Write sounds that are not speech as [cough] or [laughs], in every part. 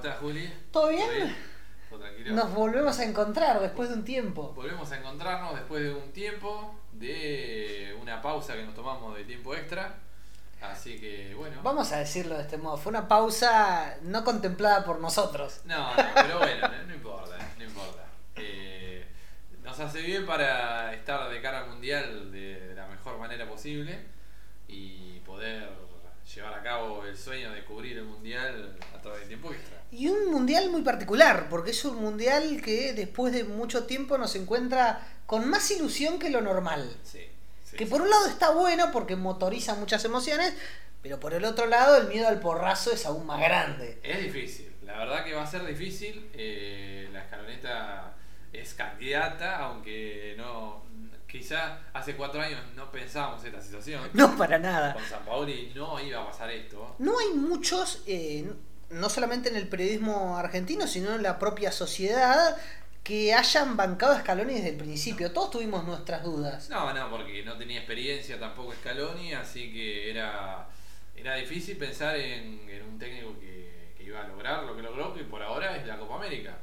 estás, Juli? ¿Todo bien? ¿Todo tranquilo? Nos volvemos a encontrar después de un tiempo. Volvemos a encontrarnos después de un tiempo, de una pausa que nos tomamos de tiempo extra. Así que, bueno. Vamos a decirlo de este modo, fue una pausa no contemplada por nosotros. No, no, pero bueno, no, no importa, no importa. Eh, nos hace bien para estar de cara al mundial de, de la mejor manera posible y poder llevar a cabo el sueño de cubrir el mundial través de tiempo extra. Y un mundial muy particular, porque es un mundial que después de mucho tiempo nos encuentra con más ilusión que lo normal. Sí. sí, Que por un lado está bueno porque motoriza muchas emociones, pero por el otro lado el miedo al porrazo es aún más grande. Es difícil, la verdad que va a ser difícil. eh, la escaloneta es candidata, aunque no. Quizá hace cuatro años no pensábamos esta situación. No para nada. Con San Paoli no iba a pasar esto. No hay muchos, eh, no solamente en el periodismo argentino, sino en la propia sociedad, que hayan bancado a Scaloni desde el principio. Todos tuvimos nuestras dudas. No, no, porque no tenía experiencia tampoco Scaloni, así que era, era difícil pensar en, en un técnico que, que iba a lograr lo que logró, que por ahora es la Copa América.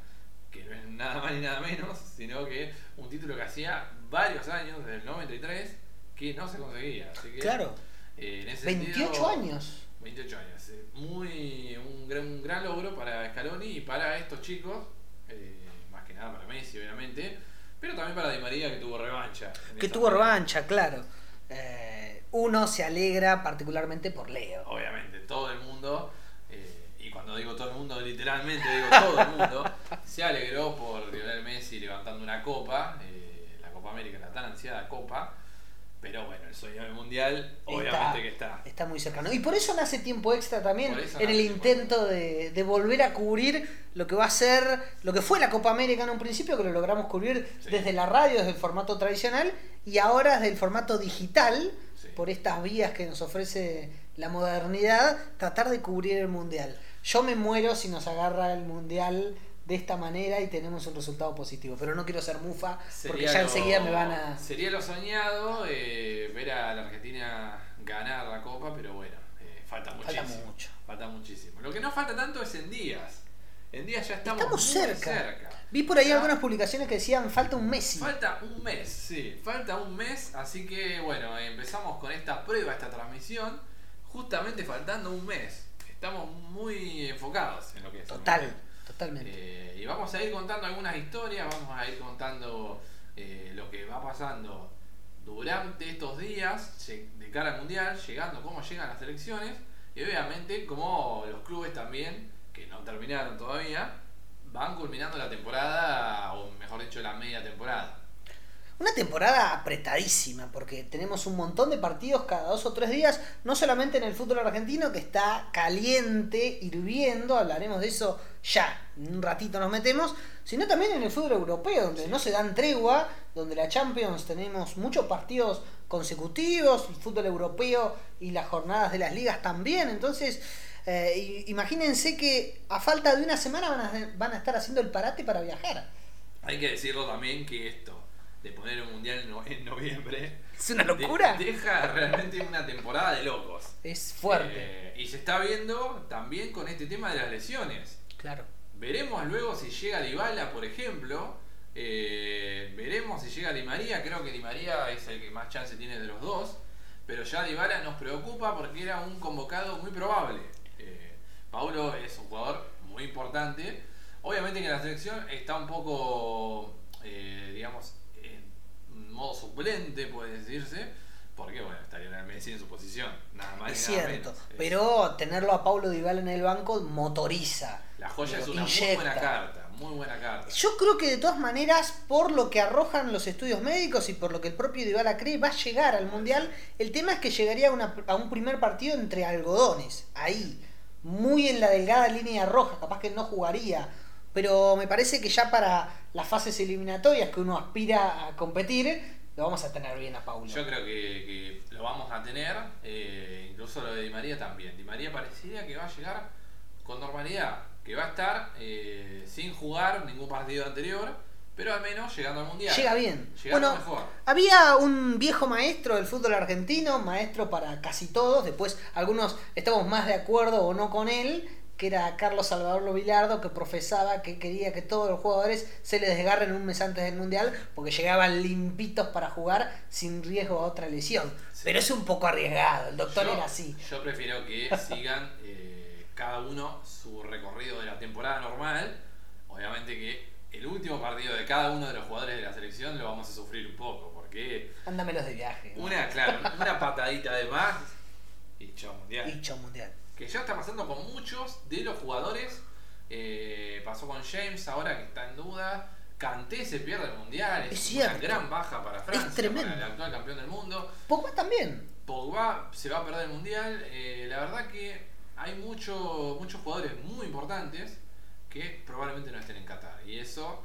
Que no es nada más ni nada menos, sino que un título que hacía varios años, desde el 93, que no se conseguía. Así que, Claro, eh, en ese 28 sentido, años. 28 años. eh, Muy, un, gran, un gran logro para Scaloni y para estos chicos, eh, más que nada para Messi, obviamente, pero también para Di María, que tuvo revancha. Que tuvo revancha, claro. Eh, uno se alegra particularmente por Leo. Obviamente, todo el mundo, eh, y cuando digo todo el mundo, literalmente digo todo el mundo, [laughs] se alegró por Lionel Messi levantando una copa, la Copa América, la tan ansiada copa. Pero bueno, el sueño del mundial, obviamente que está. Está muy cercano. Y por eso nace tiempo extra también en el intento de, de volver a cubrir lo que va a ser, lo que fue la Copa América en un principio, que lo logramos cubrir Sí. desde la radio, desde el formato tradicional, y ahora desde el formato digital, Sí. por estas vías que nos ofrece la modernidad, tratar de cubrir el mundial. Yo me muero si nos agarra el mundial de esta manera y tenemos un resultado positivo, pero no quiero ser mufa porque Sería ya lo- enseguida me van a... Sería lo soñado eh, ver a la Argentina ganar la copa, pero bueno, eh, falta Falta muchísimo. mucho. Falta muchísimo. Lo que no falta tanto es en días. En días ya estamos, Estamos muy cerca. cerca. Vi por ahí algunas publicaciones que decían falta un Messi. Falta un mes, sí, falta un mes, así que bueno, empezamos con esta prueba, esta transmisión, justamente faltando un mes. Estamos muy enfocados en lo que es. Total. Eh, y vamos a ir contando algunas historias, vamos a ir contando eh, lo que va pasando durante estos días de cara al mundial, llegando cómo llegan las elecciones y obviamente cómo los clubes también, que no terminaron todavía, van culminando la temporada, o mejor dicho, la media temporada. Una temporada apretadísima, porque tenemos un montón de partidos cada dos o tres días, no solamente en el fútbol argentino, que está caliente, hirviendo, hablaremos de eso ya, en un ratito nos metemos, sino también en el fútbol europeo, donde Sí. no se dan tregua, donde la Champions tenemos muchos partidos consecutivos, el fútbol europeo y las jornadas de las ligas también, entonces... eh, imagínense que a falta de una semana van a, van a estar haciendo el parate para viajar. Hay que decirlo también que esto de poner un mundial en no- en noviembre [laughs] Es una de- locura. deja realmente una temporada de locos. Es fuerte. Eh, y se está viendo también con este tema de las lesiones. Claro. Veremos luego si llega Dybala, por ejemplo. Eh, veremos si llega Di María. Creo que Di María es el que más chance tiene de los dos. Pero ya Dybala nos preocupa porque era un convocado muy probable. Eh, Paulo es un jugador muy importante. Obviamente que la selección está un poco, eh, digamos, modo suplente, puede decirse. Porque, bueno, está Lionel Messi en su posición. Nada más Es nada cierto, menos. Pero tenerlo a Paulo Dybala en el banco motoriza. La joya es una muy buena carta, muy buena carta. Yo creo que de todas maneras, por lo que arrojan los estudios médicos y por lo que el propio Dybala cree, va a llegar al Mundial. El tema es que llegaría a, una- a un primer partido entre algodones, ahí, muy en la delgada línea roja, capaz que no jugaría. Pero me parece que ya para las fases eliminatorias que uno aspira a competir, lo vamos a tener bien a Paulo. Yo creo que, que lo vamos a tener, eh, incluso lo de Di María también. Di María parecería que va a llegar con normalidad, que va a estar eh, sin jugar ningún partido anterior, pero al menos llegando al Mundial. Llega bien. Llegando bueno, mejor. había un viejo maestro del fútbol argentino, maestro para casi todos, después algunos estamos más de acuerdo o no con él, que era Carlos Salvador Vilardo, que profesaba que quería que todos los jugadores se les desgarren un mes antes del Mundial, porque llegaban limpitos para jugar sin riesgo a otra lesión. Pero es un poco arriesgado, el doctor era así. Yo prefiero que sigan eh, cada uno su recorrido de la temporada normal. Obviamente que el último partido de cada uno de los jugadores de la selección lo vamos a sufrir un poco, porque... Ándamelos de viaje. Una, claro, una patadita de más y chao mundial. Y chao mundial que ya está pasando con muchos de los jugadores. Eh, pasó con James ahora que está en duda. Canté se pierde el mundial. Es, una gran baja para Francia, para el actual campeón del mundo. Pogba también. Pogba se va a perder el mundial. Eh, la verdad que hay mucho, muchos jugadores muy importantes que probablemente no estén en Qatar. Y eso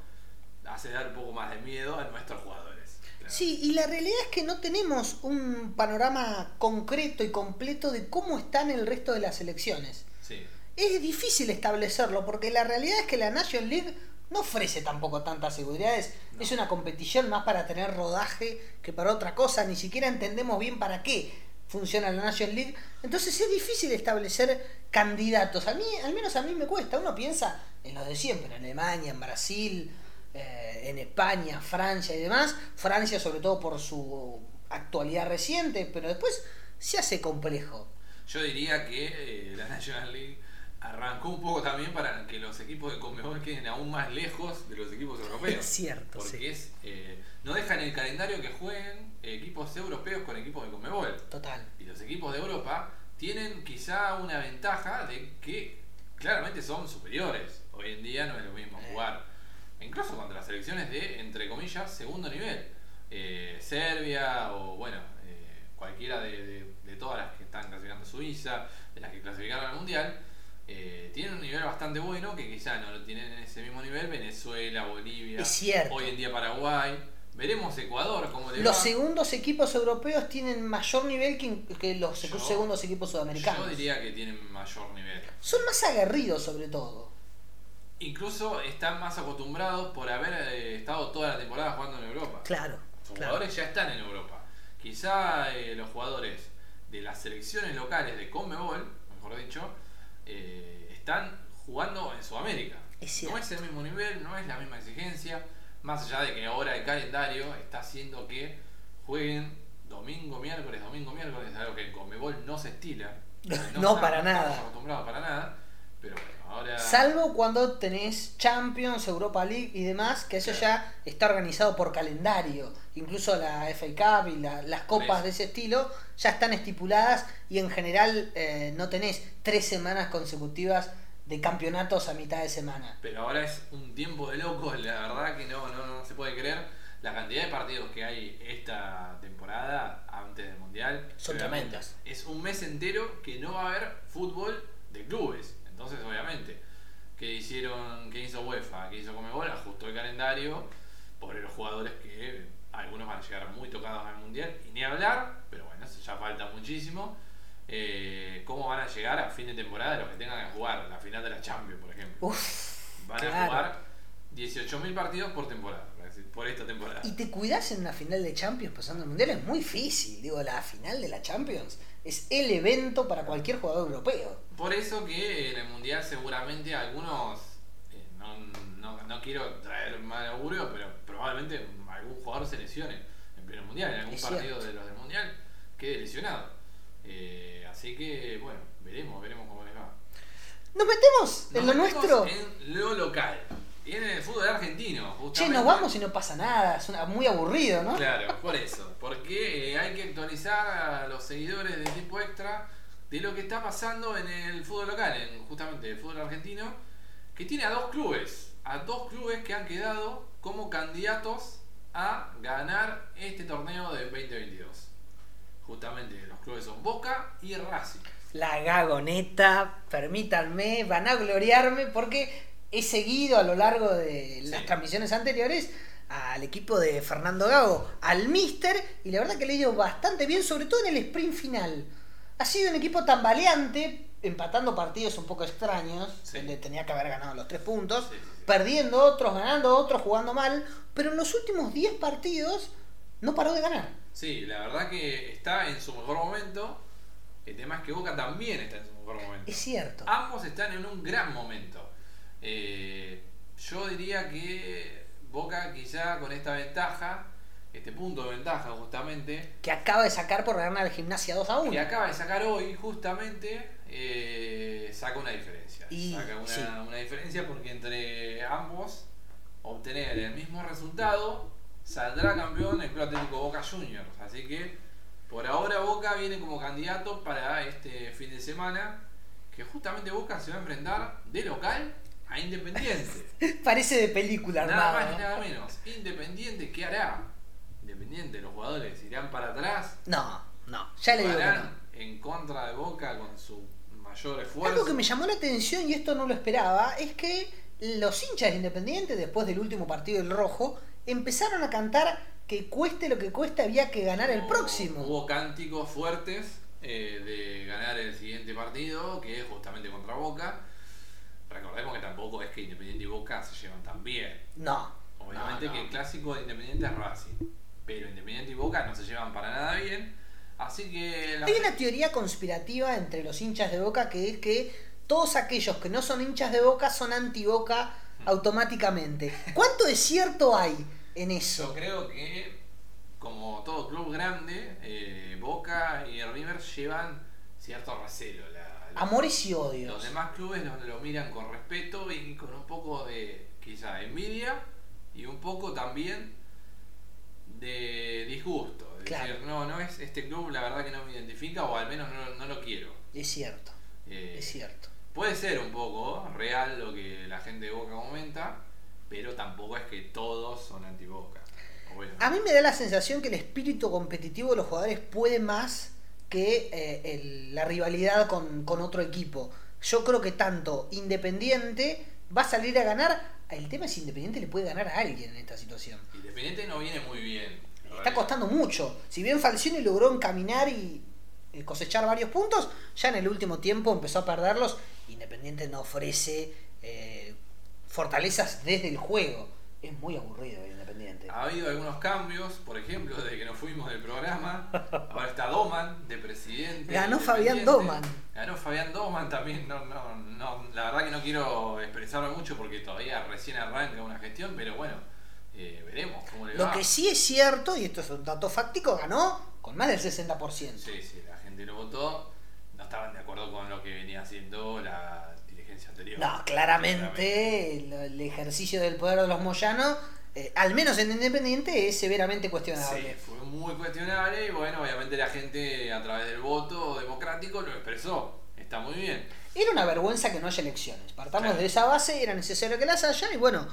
hace dar un poco más de miedo a nuestros jugadores. Sí, y la realidad es que no tenemos un panorama concreto y completo de cómo están el resto de las elecciones. Sí. Es difícil establecerlo porque la realidad es que la National League no ofrece tampoco tantas seguridades. Es una competición más para tener rodaje que para otra cosa. Ni siquiera entendemos bien para qué funciona la National League. Entonces es difícil establecer candidatos. A mí, al menos a mí me cuesta. Uno piensa en los de siempre, en Alemania, en Brasil, eh, en España, Francia y demás. Francia sobre todo por su actualidad reciente, pero después se hace complejo. Yo diría que eh, la National League arrancó un poco también para que los equipos de Conmebol queden aún más lejos de los equipos europeos. Es cierto. Porque es, eh, no dejan el calendario que jueguen equipos europeos con equipos de Conmebol. Total. Y los equipos de Europa tienen quizá una ventaja de que claramente son superiores. Hoy en día no es lo mismo jugar incluso contra las selecciones de, entre comillas, segundo nivel. Eh, Serbia o, bueno, eh, cualquiera de, todas las que están clasificando Suiza, de las que clasificaron al Mundial, eh, tienen un nivel bastante bueno que quizá no lo tienen en ese mismo nivel Venezuela, Bolivia, hoy en día Paraguay. Veremos Ecuador cómo le Los segundos equipos europeos tienen mayor nivel que, los segundos equipos sudamericanos. Yo diría que tienen mayor nivel. Son más aguerridos sobre todo incluso están más acostumbrados por haber eh, estado toda la temporada jugando en Europa. Claro. Los jugadores ya están en Europa. Quizá eh, los jugadores de las selecciones locales de Conmebol, mejor dicho, eh, están jugando en Sudamérica. no es el mismo nivel, no es la misma exigencia, más allá de que ahora el calendario está haciendo que jueguen domingo, miércoles, domingo, miércoles, algo que en Conmebol no se estila. [laughs] No, para nada. acostumbrados para nada, pero bueno Salvo cuando tenés Champions, Europa League y demás, que eso ya está organizado por calendario. Incluso la FA Cup y las copas de ese estilo ya están estipuladas y en general eh, no tenés tres semanas consecutivas de campeonatos a mitad de semana. Pero ahora es un tiempo de locos, [laughs] la verdad que no, no, se puede creer la cantidad de partidos que hay esta temporada antes del Mundial. Son tremendas. Es un mes entero que no va a haber fútbol de clubes. Entonces, obviamente, ¿qué hicieron, qué hizo UEFA? ¿Qué hizo Comebol? Ajustó el calendario por los jugadores que algunos van a llegar muy tocados al Mundial. Y ni hablar, pero bueno, eso ya falta muchísimo. Eh, ¿Cómo van a llegar a fin de temporada los que tengan que jugar la final de la Champions, por ejemplo? van a jugar 18.000 partidos por temporada, por esta temporada. Y te cuidas en una final de Champions pasando el Mundial, es muy difícil. Digo, la final de la Champions es el evento para cualquier jugador europeo. Por eso que en el Mundial seguramente algunos, eh, no, quiero traer mal augurio, pero probablemente algún jugador se lesione en pleno Mundial, en algún partido de los del Mundial quede lesionado. Eh, así que, bueno, veremos, veremos cómo les va. ¿Nos metemos en lo nuestro? En lo local. Y en el fútbol argentino, justamente. Che, nos vamos y no pasa nada, es muy aburrido, ¿no? Claro, por eso. Porque eh, hay que actualizar a los seguidores de Tipo Extra de lo que está pasando en el fútbol local, en justamente el fútbol argentino, que tiene a dos clubes, a dos clubes que han quedado como candidatos a ganar este torneo de 2022. Justamente los clubes son Boca y Racing. La gagoneta, permítanme, van a gloriarme porque he seguido a lo largo de las transmisiones anteriores al equipo de Fernando Gago, al Mister, y la verdad que le ido bastante bien, sobre todo en el sprint final. Ha sido un equipo tambaleante, empatando partidos un poco extraños, donde tenía que haber ganado los tres puntos, perdiendo otros, ganando otros, jugando mal, pero en los últimos 10 partidos no paró de ganar. Sí, la verdad que está en su mejor momento El tema es que Boca también está en su mejor momento. Es cierto. Ambos están en un gran momento. Eh, yo diría que Boca quizá con esta ventaja, este punto de ventaja justamente, Que acaba de sacar por ganar al gimnasia 2 a 1. que acaba de sacar hoy justamente, eh, saca una diferencia. Y- saca una, sí. una diferencia porque entre ambos obtener el mismo resultado saldrá campeón el Club Atlético Boca Juniors. Así que por ahora Boca viene como candidato para este fin de semana que justamente Boca se va a enfrentar de local a Independiente. [laughs] Parece de película, nada más armado. y nada menos. Independiente, ¿qué hará? Independiente, los jugadores irán para atrás, No, no, ya le digo que jugarán no. en contra de Boca con su mayor esfuerzo. Algo que me llamó la atención y esto no lo esperaba es que los hinchas de Independiente, después del último partido del Rojo, empezaron a cantar que cueste lo que cueste había que ganar el Hubo- próximo. Hubo cánticos fuertes eh, de ganar el siguiente partido, que es justamente contra Boca. Recordemos que tampoco es que Independiente y Boca se llevan tan bien. No. Obviamente no, no. que el clásico de Independiente es Racing, pero Independiente y Boca no se llevan para nada bien. Así que la Hay una teoría conspirativa entre los hinchas de Boca que es que todos aquellos que no son hinchas de Boca son anti-Boca automáticamente. ¿Cuánto de cierto hay en Yo eso? creo que, como todo club grande, eh, Boca y River llevan cierto recelo. La- Amores y Los odios. demás clubes lo, lo miran con respeto y con un poco de, quizá, envidia y un poco también de disgusto. Claro. decir, no, no es este club, la verdad que no me identifica o al menos no, no lo quiero. Es cierto, Eh, es cierto. Puede ser un poco real lo que la gente de Boca comenta, pero tampoco es que todos son anti-Boca. A mí me da la sensación que el espíritu competitivo de los jugadores puede más que eh, el- la rivalidad con, con otro equipo. Yo creo que tanto Independiente va a salir a ganar. El tema es si Independiente le puede ganar a alguien en esta situación. Independiente no viene muy bien. Está verdad. costando mucho. Si bien Falcioni logró encaminar y eh, cosechar varios puntos, ya en el último tiempo empezó a perderlos. Independiente no ofrece eh, fortalezas desde el juego. Es muy aburrido el Ha habido algunos cambios, por ejemplo, desde que nos fuimos del programa. Ahora está Doman de presidente. Ganó Fabián. Doman. Ganó Fabián Doman también. No, no, no, la verdad que no quiero expresarme mucho porque todavía recién arranca una gestión, pero bueno, eh, veremos cómo le Lo va. que sí es cierto, y esto es un dato fáctico, ganó con más del 60%. Sí, sí, la gente lo votó. No estaban de acuerdo con lo que venía haciendo la dirigencia anterior. No, claramente el, el ejercicio del poder de los Moyanos, eh, al menos en Independiente, es severamente Sí, cuestionable. fue muy cuestionable y bueno, obviamente la gente a través del voto democrático lo expresó. Está muy bien. Era una vergüenza que no haya elecciones. Partamos Claro. de esa base, era necesario que las haya y bueno,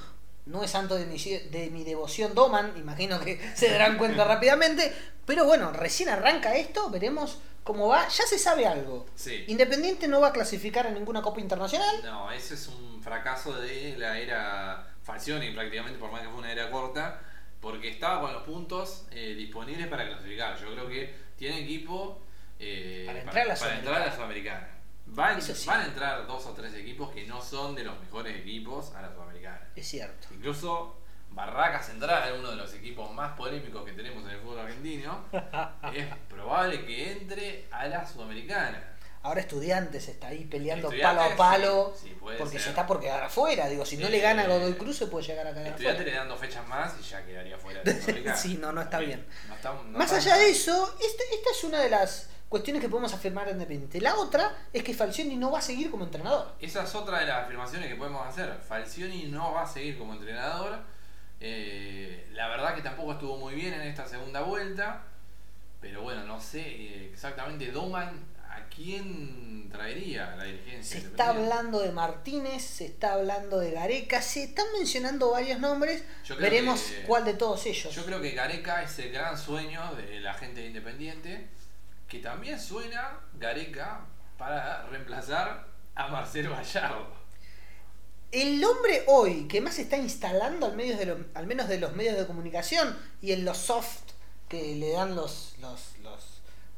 no es santo de mi, de mi devoción Doman, imagino que [laughs] se darán cuenta [laughs] rápidamente, pero bueno, recién arranca esto, veremos cómo va, ya se sabe algo. Sí. Independiente no va a clasificar a ninguna Copa Internacional, No, ese es un fracaso de la era Falcioni prácticamente, por más que fue una era corta, porque estaba con los puntos eh, disponibles para clasificar. Yo creo que tiene equipo eh, Para entrar a la para entrar a la Sudamericana. Van, sí. van a entrar dos o tres equipos que no son de los mejores equipos a la Sudamericana. es cierto. Incluso Barraca Central, uno de los equipos más polémicos que tenemos en el fútbol argentino, [laughs] es probable que entre a la Sudamericana. Ahora Estudiantes está ahí peleando palo a palo, sí, sí, puede porque ser. se está por quedar afuera. Digo, si no Eh, le gana Godoy Cruz, se puede llegar a quedar Estudiante afuera. le dan dos fechas más y ya quedaría fuera [laughs] de. Sí, no, no está bien. No está- no Más allá mal. de eso, este- esta es una de las cuestiones que podemos afirmar en Independiente. La otra es que Falcioni no va a seguir como entrenador. Esa es otra de las afirmaciones que podemos hacer. Falcioni no va a seguir como entrenador. Eh, la verdad que tampoco estuvo muy bien en esta segunda vuelta. Pero bueno, no sé eh, exactamente Doman quién traería la dirigencia. Se está hablando de Martínez, se está hablando de Gareca, se están mencionando varios nombres. Veremos que- cuál de todos ellos. Yo creo que Gareca es el gran sueño de la gente de Independiente. Que también suena Gareca para reemplazar a Marcelo Gallardo. El hombre hoy que más se está instalando al, de al menos de los medios de comunicación y en los soft que le dan los, los, los,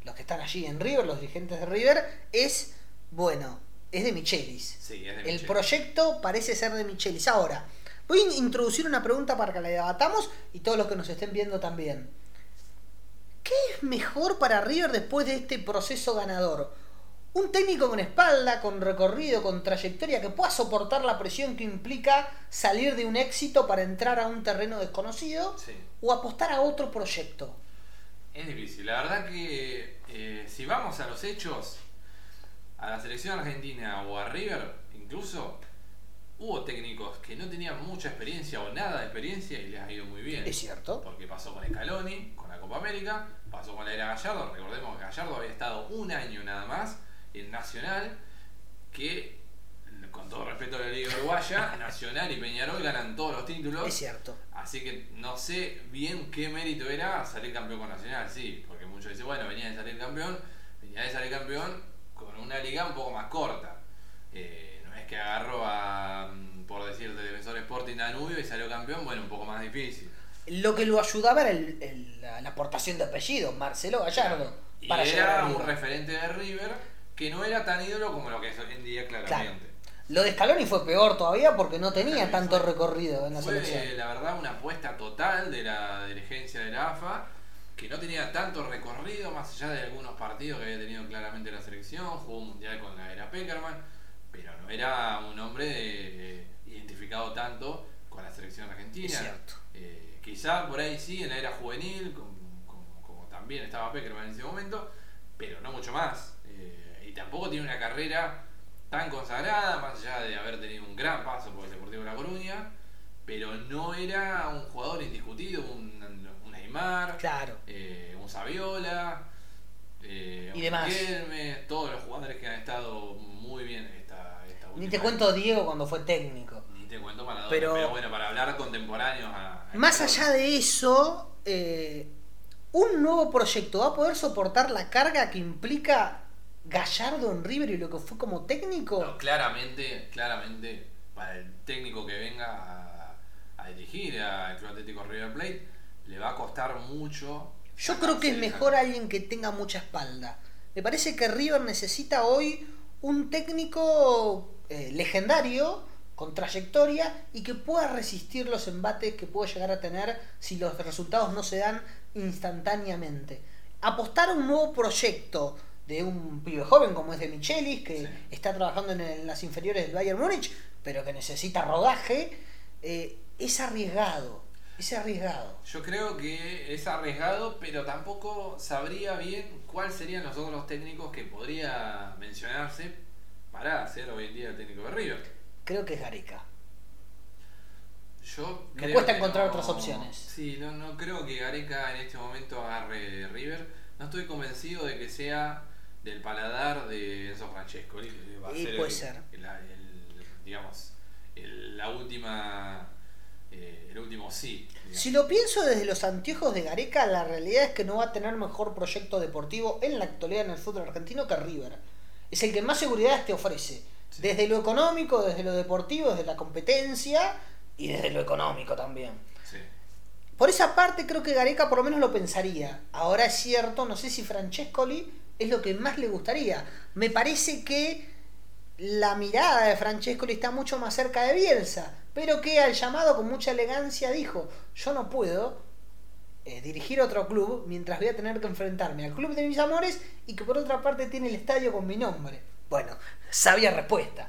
los que están allí en River, los dirigentes de River, es, bueno, es de Michelis. Sí, es de El proyecto parece ser de Michelis. Ahora, voy a introducir una pregunta para que la debatamos y todos los que nos estén viendo también. ¿Qué es mejor para River después de este proceso ganador? un técnico con espalda, con recorrido, con trayectoria, que pueda soportar la presión que implica salir de un éxito para entrar a un terreno desconocido Sí. o apostar a otro proyecto. Es difícil. La verdad que eh, si vamos a los hechos, a la selección argentina o a River, incluso, hubo técnicos que no tenían mucha experiencia o nada de experiencia y les ha ido muy bien. Es cierto. Porque pasó con Scaloni, con la Copa América, pasó con la era Gallardo. Recordemos que Gallardo había estado un año nada más en Nacional, que, con todo respeto a la Liga Uruguaya, [laughs] Nacional y Peñarol ganan todos los títulos. Es cierto. Así que no sé bien qué mérito era salir campeón con Nacional, sí, porque muchos dicen, bueno, venía de salir campeón, venía de salir campeón con una liga un poco más corta. Eh, no es que agarró a, mm, por decir, de Defensor Sporting Danubio y salió campeón, bueno, un poco más difícil. Lo que lo ayudaba era el- el- la, la aportación de apellido, Marcelo Gallardo. Y para era un referente de River que no era tan ídolo como lo que es hoy en día claramente. Lo de Scaloni fue peor todavía porque no tenía tanto recorrido en la Fue, selección. la verdad, una apuesta total de la dirigencia de la AFA, que no tenía tanto recorrido, más allá de algunos partidos que había tenido claramente la selección, jugó un mundial con la era Peckerman, pero no era un hombre eh, identificado tanto con la selección argentina. Es cierto. Eh, quizá por ahí sí, en la era juvenil, como, como- como también estaba Peckerman en ese momento, pero no mucho más. Eh, y tampoco tiene una carrera tan consagrada, más allá de haber tenido un gran paso por el Deportivo La Coruña, pero no era un jugador indiscutido, un, un Neymar, Claro. eh, un Saviola, eh, Y un demás. Riquelme, todos los jugadores que han estado muy bien esta, esta Ni te cuento Diego cuando fue técnico. Ni te cuento Maradona, Pero- pero, bueno, para hablar contemporáneos a... a Más allá de eso, eh, un nuevo proyecto va a poder soportar la carga que implica Gallardo en River y lo que fue como técnico. No, claramente, claramente, para el técnico que venga a, a dirigir al Club Atlético River Plate, le va a costar mucho. Yo creo que es mejor alguien que tenga mucha espalda. Me parece que River necesita hoy un técnico eh, legendario, con trayectoria y que pueda resistir los embates que puede llegar a tener si los resultados no se dan instantáneamente. Apostar a un nuevo proyecto de un pibe joven como es de Michelis, que Sí. está trabajando en, el- las inferiores del Bayern Múnich, pero que necesita rodaje, eh, es arriesgado. Es arriesgado. Yo creo que es arriesgado, pero tampoco sabría bien cuáles serían los otros técnicos que podría mencionarse para ser hoy en día el técnico de River. Creo que es Gareca. Yo Me creo cuesta encontrar no- otras opciones. Sí, no, no creo que Gareca en este momento agarre River. No estoy convencido de que sea del paladar de Enzo Francesco. Va a Y ser puede el- ser. el- el- digamos, la última, eh, el último sí. digamos. Si lo pienso desde los anteojos de Gareca, la realidad es que no va a tener mejor proyecto deportivo en la actualidad en el fútbol argentino que River. Es el que más seguridad te ofrece. Sí. Desde lo económico, desde lo deportivo, desde la competencia y desde lo económico también. Sí. Por esa parte creo que Gareca por lo menos lo pensaría. Ahora es cierto, no sé si Francescoli es lo que más le gustaría. Me parece que la mirada de Francescoli está mucho más cerca de Bielsa, pero que al llamado con mucha elegancia dijo, yo no puedo eh, dirigir otro club mientras voy a tener que enfrentarme al club de mis amores y que por otra parte tiene el estadio con mi nombre. Bueno, sabia respuesta.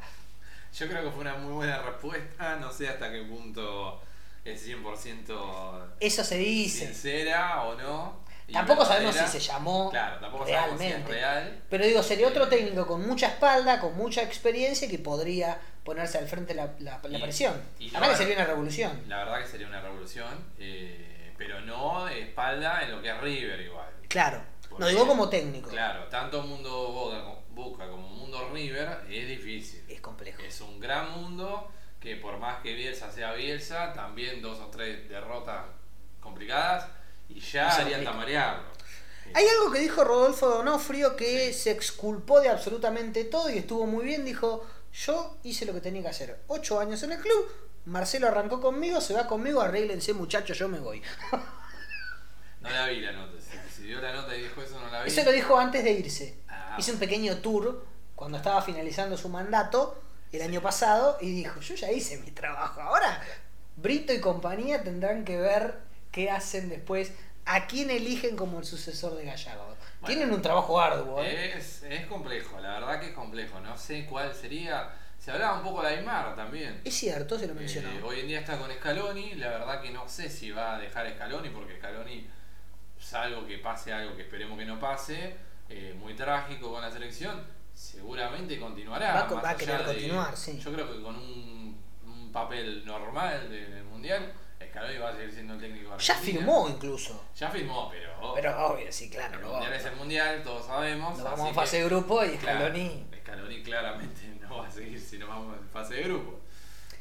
Yo creo que fue una muy buena respuesta. No sé hasta qué punto es 100% Eso se dice. sincera o no. Tampoco sabemos si se llamó Claro, tampoco sabemos si es realmente. real. Pero digo, sería otro técnico con mucha espalda, con mucha experiencia que podría ponerse al frente la, la, la Y- presión. y Además que va- sería una revolución. La verdad que sería una revolución, eh, pero no espalda en lo que es River igual. Claro. No Porque, digo como técnico. Claro, tanto mundo Boca, Boca como mundo River es difícil. Es complejo. Es un gran mundo que por más que Bielsa sea Bielsa, también dos o tres derrotas complicadas y ya se harían complica. tamarearlo. Hay algo que dijo Rodolfo Donofrio que se exculpó de absolutamente todo y estuvo muy bien. Dijo, yo hice lo que tenía que hacer. Ocho años en el club, Marcelo arrancó conmigo, se va conmigo, arréglense muchachos, yo me voy. No la vi la nota. Si, si dio la nota y dijo eso, no la vi. Eso lo dijo antes de irse. Ah. Hizo un pequeño tour cuando estaba finalizando su mandato el año pasado y dijo, yo ya hice mi trabajo. Ahora Brito y compañía tendrán que ver qué hacen después ¿A quién eligen como el sucesor de Gallardo? Bueno, Tienen un trabajo arduo. ¿eh? Es, es complejo, la verdad que es complejo. No sé cuál sería. Se hablaba un poco de Aymar también. Es cierto, se lo mencionó. Eh, hoy en día está con Scaloni, la verdad que no sé si va a dejar Scaloni porque Scaloni, salvo que pase algo que esperemos que no pase, eh, muy trágico con la selección, seguramente continuará. Va a co- más va a allá querer de- continuar, sí. Yo creo que con un, un papel normal de- del Mundial, Scaloni va a seguir siendo el técnico Ya firmó incluso. Ya firmó, pero... Pero obvio, sí, claro. el no Mundial es el Mundial, todos sabemos. Nos vamos en fase de grupo y Claro, Scaloni. Scaloni claramente [laughs] no va a seguir si no vamos en fase de grupo.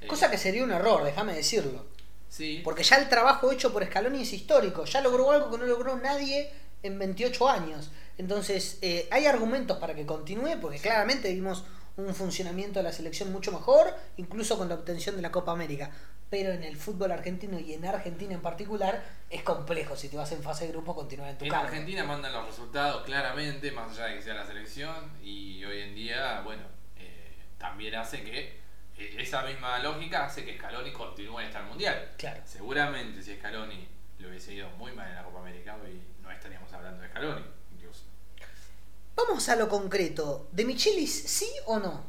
Eh, Cosa que sería un error, déjame decirlo. Sí, Porque ya el trabajo hecho por Scaloni es histórico. Ya logró algo que no logró nadie en 28 años. Entonces, eh, hay argumentos para que continúe, porque claramente vimos un funcionamiento de la selección mucho mejor, incluso con la obtención de la Copa América. Pero en el fútbol argentino y en Argentina en particular, es complejo si te vas en fase de grupo continuar en tu En cargo. Argentina mandan los resultados claramente, más allá de que sea la selección, y hoy en día, bueno, eh, también hace que eh, esa misma lógica hace que Scaloni continúe hasta el Mundial. Claro. Seguramente si Scaloni le hubiese ido muy mal en la Copa América, hoy no estaríamos hablando de Scaloni. Vamos a lo concreto. ¿De Michelis sí o no?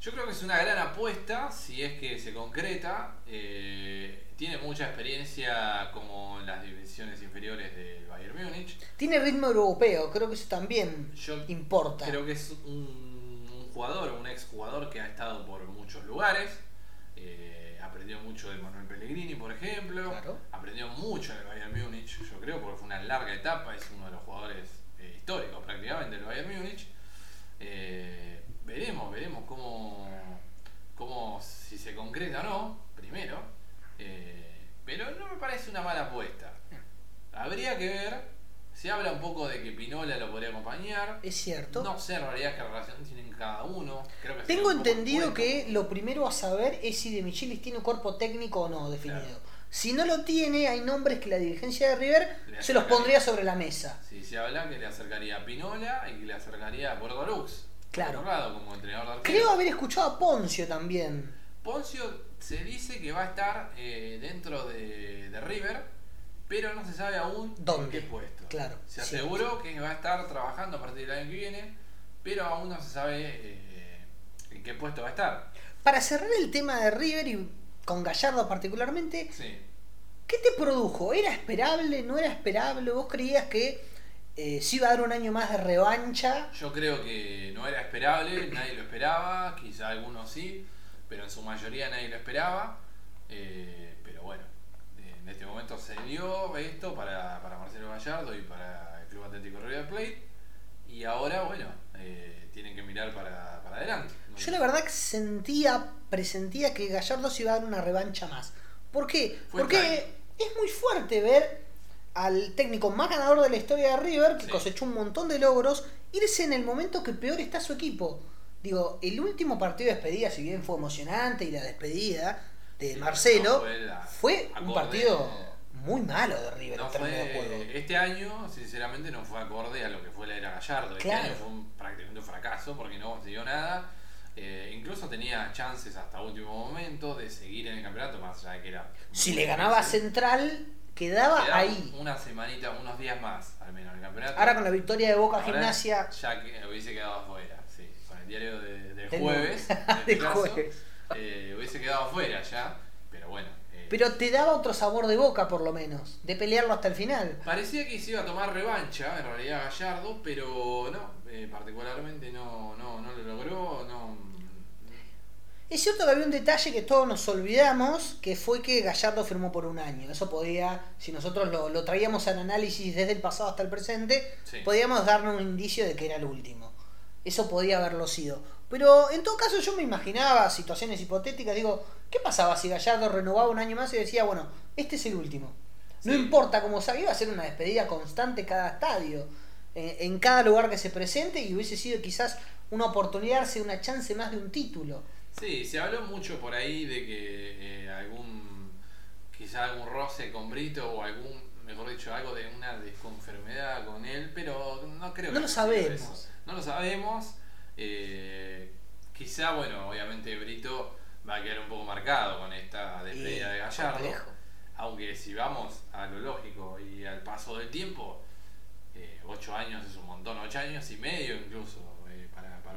Yo creo que es una gran apuesta si es que se concreta. eh, tiene mucha experiencia como en las divisiones inferiores del Bayern Múnich. Tiene ritmo europeo, creo que eso también Yo importa. Creo que es un, un jugador, un ex jugador que ha estado por muchos lugares. eh, aprendió mucho de Manuel Pellegrini, por ejemplo. Claro. Aprendió mucho en el Bayern Múnich, yo creo, porque fue una larga etapa. Es uno de los jugadores eh, históricos prácticamente del Bayern Múnich. Eh, veremos, veremos cómo, cómo, si se concreta o no, primero. Eh, pero no me parece una mala apuesta. Habría que ver. Se habla un poco de que Pinola lo podría acompañar. Es cierto. No sé en realidad qué relación tienen cada uno. Creo que sería Tengo entendido que lo primero a saber es si De Michelis tiene un cuerpo técnico o no definido. Claro. Si no lo tiene, hay nombres que la dirigencia de River Le se los pondría sobre la mesa. Sí, se habla que le acercaría a Pinola y que le acercaría a Puerto Lux. Claro. Por otro lado, como entrenador de arquero. Creo haber escuchado a Poncio también. Poncio se dice que va a estar eh, dentro de, de River, pero no se sabe aún ¿Dónde? en qué puesto. Claro, Se sí. aseguró que va a estar trabajando a partir del año que viene, pero aún no se sabe eh, en qué puesto va a estar. Para cerrar el tema de River y con Gallardo particularmente, Sí. ¿qué te produjo? ¿Era esperable? ¿No era esperable? ¿Vos creías que eh, se iba a dar un año más de revancha? Yo creo que no era esperable, nadie lo esperaba, quizá algunos sí, pero en su mayoría nadie lo esperaba. Eh, pero bueno, en este momento se dio esto para, para Marcelo Gallardo y para el Club Atlético River Plate. Y ahora, bueno, eh, tienen que mirar para, para adelante. ¿no? Yo la verdad que sentía, presentía que Gallardo se iba a dar una revancha más. ¿Por qué? Fue Porque es muy fuerte ver al técnico más ganador de la historia de River, que Sí. cosechó un montón de logros, irse en el momento que peor está su equipo. Digo, el último partido de despedida, si bien fue emocionante y la despedida de Sí, Marcelo, no fue la- fue un partido muy malo de River No en términos de fue- juego. este año, sinceramente, no fue acorde a lo que fue la era Gallardo. Este Claro. año fue un- prácticamente un fracaso porque no consiguió nada. Eh, incluso tenía chances hasta último momento de seguir en el campeonato, más allá de que era. Si le ganaba difícil. Central, quedaba Quedaba ahí. Una semanita, unos días más, al menos en el campeonato. Ahora con la victoria de Boca Ahora Gimnasia, Ya que hubiese quedado afuera, sí. Con el diario de, de Del jueves. [laughs] este De jueves. eh, hubiese quedado afuera ya. Pero bueno. eh, pero te daba otro sabor de boca por lo menos, de pelearlo hasta el final. Parecía que se iba a tomar revancha, en realidad Gallardo, pero no, particularmente no, no, no lo logró, no. Es cierto que había un detalle que todos nos olvidamos, que fue que Gallardo firmó por un año. Eso podía, si nosotros lo, lo traíamos al análisis desde el pasado hasta el presente, Sí. podíamos darnos un indicio de que era el último. Eso podía haberlo sido. Pero en todo caso yo me imaginaba situaciones hipotéticas, digo, ¿qué pasaba si Gallardo renovaba un año más y decía, bueno, este es el último? No Sí. importa cómo salga, iba a ser una despedida constante cada estadio, eh, en cada lugar que se presente y hubiese sido quizás una oportunidad, una chance más de un título. Sí, se habló mucho por ahí de que eh, algún, quizá algún roce con Brito o algún, mejor dicho, algo de una desconfermidad con él, pero no creo que No lo sabemos. eso. No lo sabemos. eh, quizá, bueno, obviamente Brito va a quedar un poco marcado con esta despedida de Gallardo. complejo. Aunque si vamos a lo lógico y al paso del tiempo, eh, ocho años es un montón, ocho años y medio incluso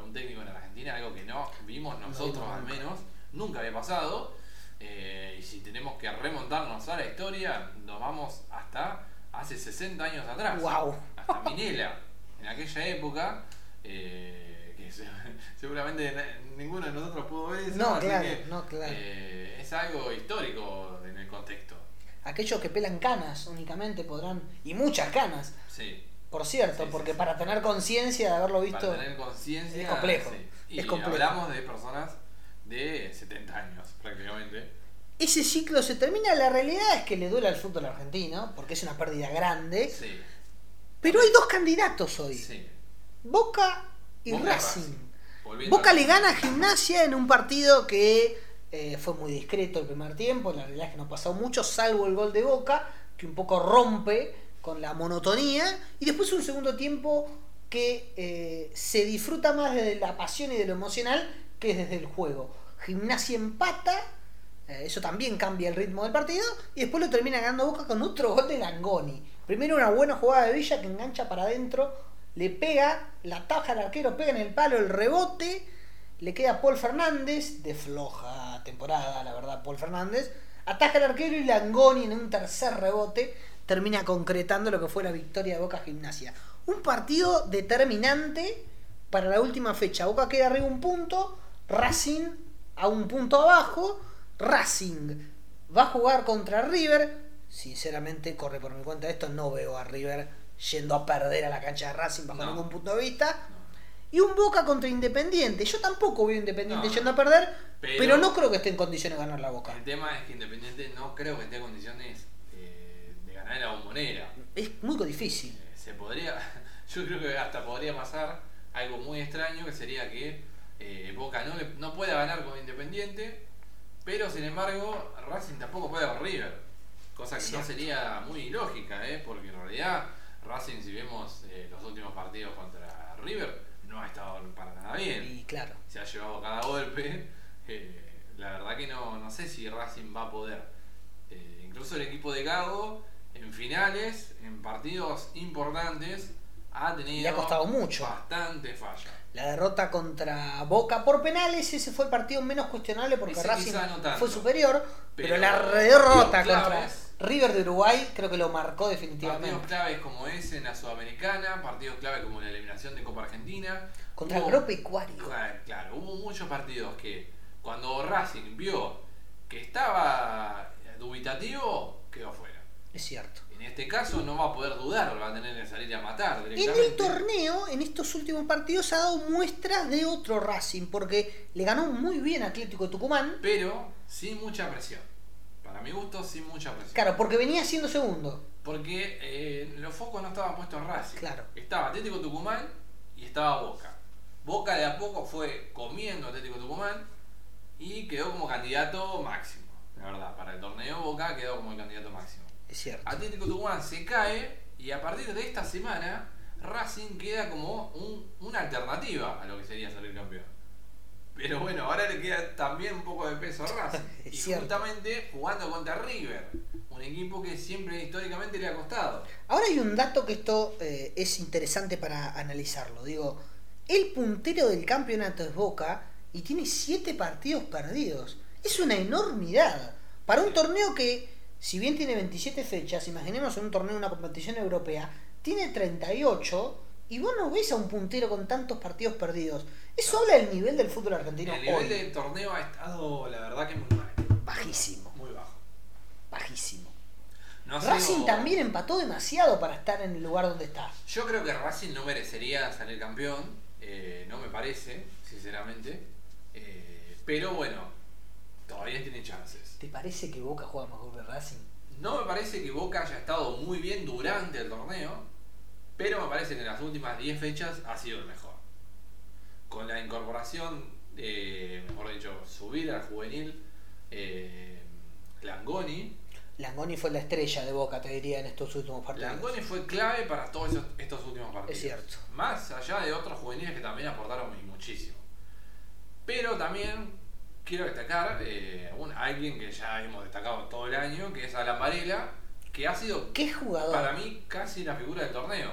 un técnico en Argentina, algo que no vimos nosotros al menos, nunca había pasado. Eh, y si tenemos que remontarnos a la historia, nos vamos hasta hace 60 años atrás. Guau. Hasta Minela. En aquella época, eh, que se- [laughs] seguramente ninguno de nosotros pudo ver eso. No, así claro, que, no, claro. eh, es algo histórico en el contexto. Aquellos que pelan canas únicamente podrán, y muchas canas, Sí. Por cierto, Sí, porque sí. para tener conciencia de haberlo visto, Para tener conciencia. es complejo. Y es complejo. hablamos de personas de 70 años prácticamente. ese ciclo se termina. La realidad es que le duele al fútbol argentino, porque es una pérdida grande. Sí. Pero hay dos candidatos hoy: sí. Boca y Boca Racing. Boca le gana a Gimnasia en un partido que eh, fue muy discreto el primer tiempo. La realidad es que no pasó mucho, salvo el gol de Boca, que un poco rompe con la monotonía. Y después un segundo tiempo que eh, se disfruta más desde la pasión y de lo emocional que desde el juego. Gimnasia empata. eh, eso también cambia el ritmo del partido. Y después lo termina ganando Boca con otro gol de Langoni. Primero una buena jugada de Villa que engancha para adentro. Le pega, la taja al arquero, pega en el palo el rebote. Le queda Paul Fernández, de floja temporada, la verdad, Paul Fernández. Ataca al arquero y Langoni en un tercer rebote termina concretando lo que fue la victoria de Boca Gimnasia. Un partido determinante para la última fecha. Boca queda arriba un punto, Racing a un punto abajo. Racing va a jugar contra River. Sinceramente, corre por mi cuenta esto, no veo a River yendo a perder a la cancha de Racing bajo No. ningún punto de vista. Y un Boca contra Independiente. Yo tampoco veo Independiente No. yendo a perder, pero, Pero- no creo que esté en condiciones de ganar la Boca. El tema es que Independiente no creo que esté en condiciones ganar la bombonera. Es muy difícil. Eh, se podría, [laughs] yo creo que hasta podría pasar algo muy extraño que sería que eh, Boca no, le- no pueda ganar con Independiente, pero sin embargo Racing tampoco puede con River, cosa que no sería muy lógica, ¿eh? porque en realidad Racing si vemos eh, los últimos partidos contra River no ha estado para nada bien, Y claro, se ha llevado cada golpe, [laughs] la verdad que no, no sé si Racing va a poder, incluso el equipo de Gago en finales, en partidos importantes, ha tenido Le ha costado mucho. bastante falla. la derrota contra Boca por penales, ese fue el partido menos cuestionable porque Ese Racing quizá no tanto. fue superior, pero, Pero la derrota partidos contra. River de Uruguay creo que lo marcó Partidos definitivamente. claves como ese en la Sudamericana, partidos clave como la eliminación de Copa Argentina. Contra Hubo- Agropecuario. Claro, claro, hubo muchos partidos que cuando Racing vio que estaba dubitativo, quedó fuera. Es cierto. En este caso no va a poder dudar, va a tener que salir a matar En directamente. el torneo, en estos últimos partidos, ha dado muestras de otro Racing, porque le ganó muy bien a Atlético Tucumán. Pero sin mucha presión. Para mi gusto, sin mucha presión. Claro, porque venía siendo segundo. Porque eh, los focos no estaban puestos en Racing. Claro. Estaba Atlético Tucumán y estaba Boca. Boca de a poco fue comiendo Atlético Tucumán y quedó como candidato máximo. La verdad, para el torneo Boca quedó como el candidato máximo. Es cierto. Atlético Tucumán se cae y a partir de esta semana Racing queda como un- una alternativa a lo que sería salir campeón. Pero bueno, ahora le queda también un poco de peso a Racing. [laughs] Y cierto. justamente jugando contra River, un equipo que siempre históricamente le ha costado. Ahora hay un dato que esto eh, es interesante para analizarlo. Digo, el puntero del campeonato es Boca y tiene 7 partidos perdidos. Es una enormidad. Para un torneo que, si bien tiene 27 fechas, imaginemos en un torneo, una competición europea, tiene 38 y vos no ves a un puntero con tantos partidos perdidos. Eso habla del nivel del fútbol argentino El nivel hoy. del torneo ha estado, la verdad, que muy mal. Bajísimo, Muy bajo. bajísimo. No Racing también empató demasiado para estar en el lugar donde está. Yo creo que Racing no merecería salir campeón, eh, no me parece, sinceramente. Eh, pero bueno, todavía tiene chances. ¿Te parece que Boca juega mejor que Racing? No me parece que Boca haya estado muy bien durante el torneo, pero me parece que en las últimas 10 fechas ha sido el mejor. Con la incorporación, de, mejor dicho, subir al juvenil eh, Langoni. Langoni fue la estrella de Boca, te diría, en estos últimos partidos. Langoni fue clave para todos esos- estos últimos partidos. Es cierto. Más allá de otros juveniles que también aportaron muchísimo. Pero también quiero destacar eh, un, alguien que ya hemos destacado todo el año, que es Alan Varela, que ha sido ¿Qué jugador? para mí casi la figura del torneo.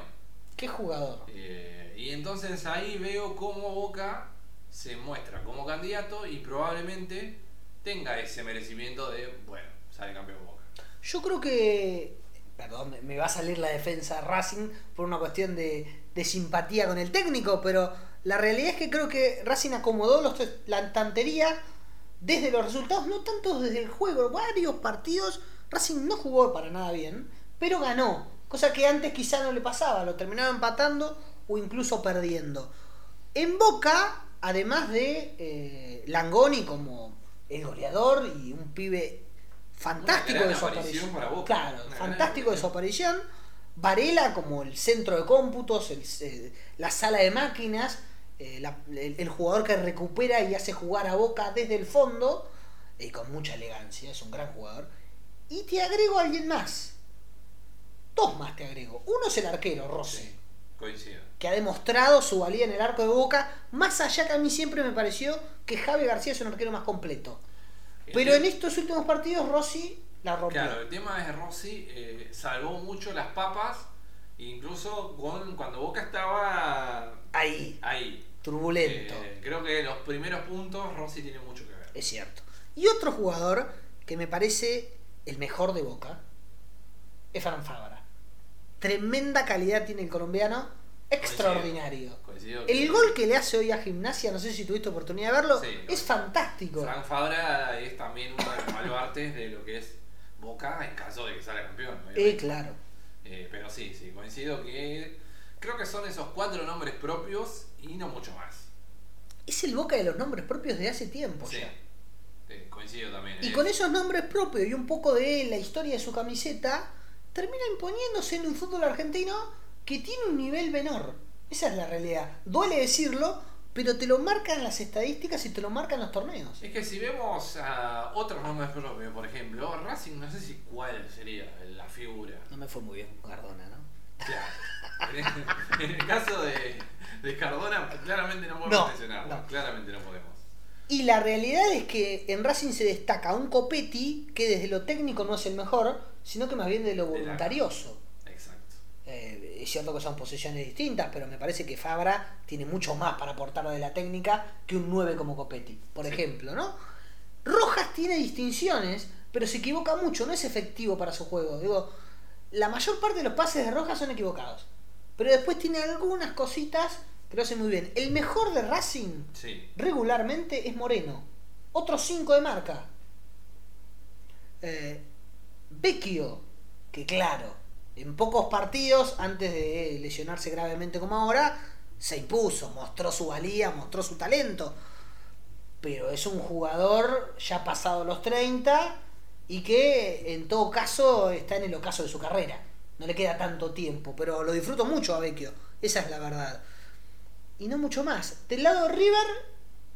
¿Qué jugador? Eh, y entonces ahí veo cómo Boca se muestra como candidato y probablemente tenga ese merecimiento de, bueno, sale campeón Boca. Yo creo que. Perdón, me- va a salir la defensa Racing por una cuestión de, de simpatía con el técnico, pero la realidad es que creo que Racing acomodó los, la estantería desde los resultados, no tanto desde el juego. Varios partidos Racing no jugó para nada bien, pero ganó. Cosa que antes quizá no le pasaba, lo terminaba empatando o incluso perdiendo. En Boca, además de eh, Langoni como el goleador y un pibe fantástico de su aparición. Claro, Una fantástico de su aparición. Varela como el centro de cómputos, el- eh, la sala de máquinas, eh, la- el, el jugador que recupera y hace jugar a Boca desde el fondo, y con mucha elegancia, es un gran jugador. Y te agrego a alguien más. Dos más te agrego. Uno es el arquero, Rossi Sí, coincido. que ha demostrado su valía en el arco de Boca, más allá que a mí siempre me pareció que Javi García es un arquero más completo. Pero en estos últimos partidos Rossi la rompió. Claro, el tema es que Rossi eh, salvó mucho las papas, incluso con, cuando Boca estaba Ahí, ahí. Turbulento. Eh, creo que los primeros puntos Rossi tiene mucho que ver. Es cierto. Y otro jugador que me parece el mejor de Boca es Fran Fabra. Tremenda calidad tiene el colombiano, extraordinario. Coincido El gol que le hace hoy a Gimnasia, no sé si tuviste oportunidad de verlo, Sí, es fantástico. Frank Fabra es también uno de los baluartes de lo que es Boca en caso de que salga campeón. Eh, claro. Eh, pero sí, sí, coincido que creo que son esos cuatro nombres propios y no mucho más. Es el Boca de los nombres propios de hace tiempo Sí, ya. coincido también. Y con esos nombres propios y un poco de la historia de su camiseta, termina imponiéndose en un fútbol argentino que tiene un nivel menor. Esa es la realidad. Duele decirlo, pero te lo marcan las estadísticas y te lo marcan los torneos. Es que si vemos a otros nombres propios, por ejemplo, Racing, no sé si cuál sería la figura. No me fue muy bien con Cardona, ¿no? Claro. [laughs] En el, caso de, de Cardona, claramente no podemos No, mencionarlo. no. Claramente no podemos. Y la realidad es que en Racing se destaca un Copetti que desde lo técnico no es el mejor, sino que más bien de lo voluntarioso. Exacto. Eh, es cierto que son posiciones distintas, pero me parece que Fabra tiene mucho más para aportar de la técnica que un 9 como Copetti, por Sí. ejemplo, ¿no? Rojas tiene distinciones, pero se equivoca mucho, no es efectivo para su juego. Digo, la mayor parte de los pases de Rojas son equivocados, pero después tiene algunas cositas que lo hace muy bien. El mejor de Racing Sí. regularmente es Moreno, otro 5 de marca. Eh, Vecchio, que claro, en pocos partidos, antes de lesionarse gravemente como ahora, se impuso, mostró su valía, mostró su talento. Pero es un jugador ya pasado los 30 y que en todo caso está en el ocaso de su carrera. No le queda tanto tiempo, pero lo disfruto mucho a Vecchio, esa es la verdad. Y no mucho más. Del lado de River,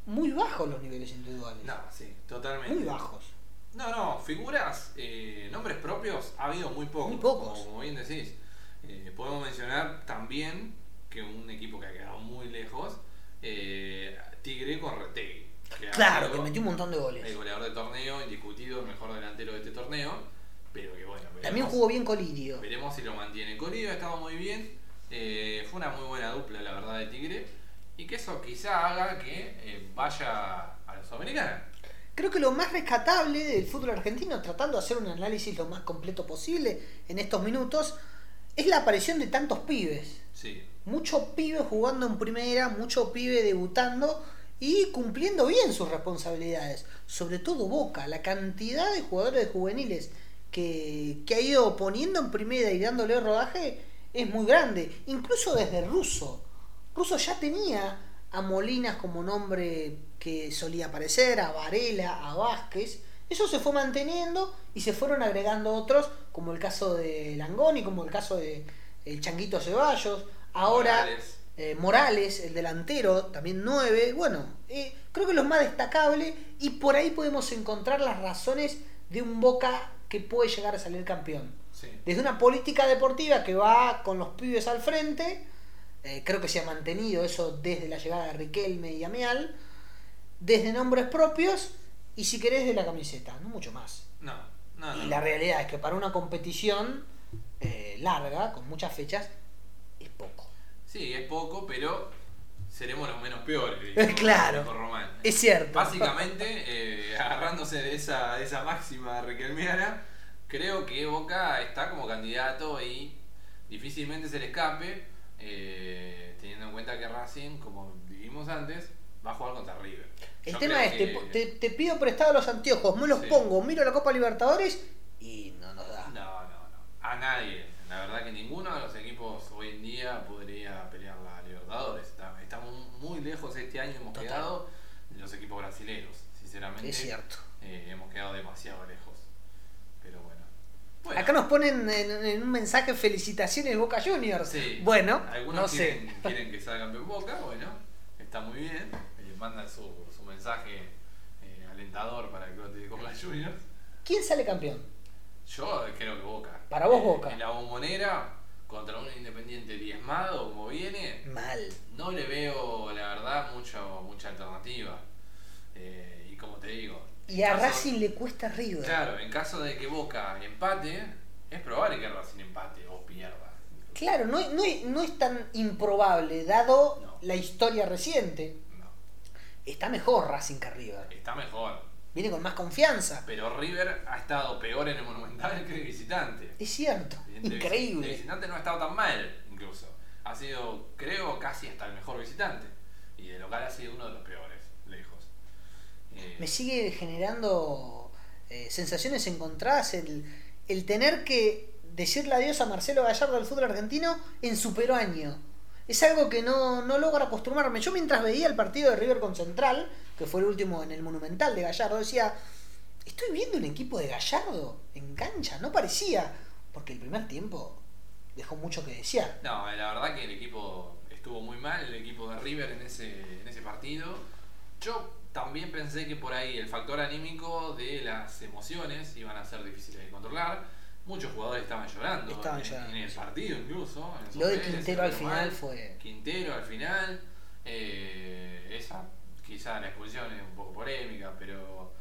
muy bajos los niveles individuales. No, sí, totalmente. muy bajos. No, no, figuras, eh, nombres propios ha habido muy pocos. Muy pocos. Como, como bien decís. Eh, podemos mencionar también que un equipo que ha quedado muy lejos, eh, Tigre con Retegui. Claro, que metió un montón de goles. El goleador de torneo, indiscutido, el mejor delantero de este torneo. Pero que bueno, También jugó bien Colidio. veremos si lo mantiene. Colidio ha estado muy bien. eh, fue una muy buena dupla, la verdad, de Tigre. Y que eso quizá haga que eh, vaya a la Sudamericana. Creo que lo más rescatable del fútbol argentino, tratando de hacer un análisis lo más completo posible en estos minutos, es la aparición de tantos pibes. Sí, Muchos pibes jugando en primera, muchos pibes debutando y cumpliendo bien sus responsabilidades. Sobre todo Boca, la cantidad de jugadores juveniles que, que ha ido poniendo en primera y dándole rodaje es muy grande. Incluso desde Russo. Russo ya tenía a Molinas como nombre que solía aparecer, a Varela, a Vázquez. Eso se fue manteniendo y se fueron agregando otros, como el caso de Langoni, como el caso de el Changuito Ceballos. Ahora Morales. eh, Morales, el delantero, también 9. Bueno, eh, creo que lo más destacable y por ahí podemos encontrar las razones de un Boca que puede llegar a salir campeón. sí. Desde una política deportiva que va con los pibes al frente, eh, creo que se ha mantenido eso desde la llegada de Riquelme y Amial, desde nombres propios y si querés de la camiseta, no mucho más. No, no, no. Y la realidad es que para una competición eh, larga, con muchas fechas, es poco. Sí, es poco, pero seremos los menos peores. [laughs] Claro. Román. Es cierto. Básicamente, eh, agarrándose de esa, de esa máxima requelmiana, creo que Boca está como candidato y difícilmente se le escape, eh, teniendo en cuenta que Racing, como dijimos antes, va a jugar contra River. El Yo tema es, que- te, pido prestado los anteojos, me los Sí. pongo, miro la Copa Libertadores y no nos da. No, no, no. A nadie. La verdad que ninguno de los equipos hoy en día podría pelear la Libertadores. Estamos muy lejos este año, hemos Total. quedado de los equipos brasileños. Sinceramente, Es cierto. eh, hemos quedado demasiado lejos. Pero bueno. Bueno, Acá nos ponen en, en un mensaje felicitaciones Boca Juniors. Sí. Bueno, Algunos no sé. quieren, quieren que salga campeón Boca, bueno, está muy bien. Eh, mandan su, su mensaje eh, alentador para el Club de Boca Juniors. ¿Quién sale campeón? Yo creo que Boca. Para vos, Eh, Boca. En la bombonera, contra un independiente diezmado como viene, Mal. no le veo, la verdad, mucho, mucha alternativa. Eh, te digo. en Y a caso- Racing le cuesta River. Claro, en caso de que Boca empate, es probable que Racing empate o pierda. Claro, no, no es- no es tan improbable, dado No. la historia reciente. No, Está mejor Racing que River. está mejor. Viene con más confianza. Pero River ha estado peor en el Monumental que de visitante. Es cierto. De- Increíble. visitante no ha estado tan mal, incluso. Ha sido, creo, casi hasta el mejor visitante. Y de local ha sido uno de los peores. Eh, Me sigue generando eh, sensaciones encontradas el, el tener que decirle adiós a Marcelo Gallardo del fútbol argentino en su año. Es algo que no, no logro acostumbrarme. Yo mientras veía el partido de River con Central, que fue el último en el Monumental de Gallardo, decía, estoy viendo un equipo de Gallardo en cancha. No parecía, porque el primer tiempo dejó mucho que desear. No, la verdad que el equipo estuvo muy mal, el equipo de River en ese, en ese partido. Yo también pensé que por ahí el factor anímico de las emociones iban a ser difíciles de controlar. Muchos jugadores estaban llorando, Estaban en, llorando, en el partido incluso. Lo de Quintero al final fue... Quintero al final. eh, esa quizá la expulsión es un poco polémica, pero,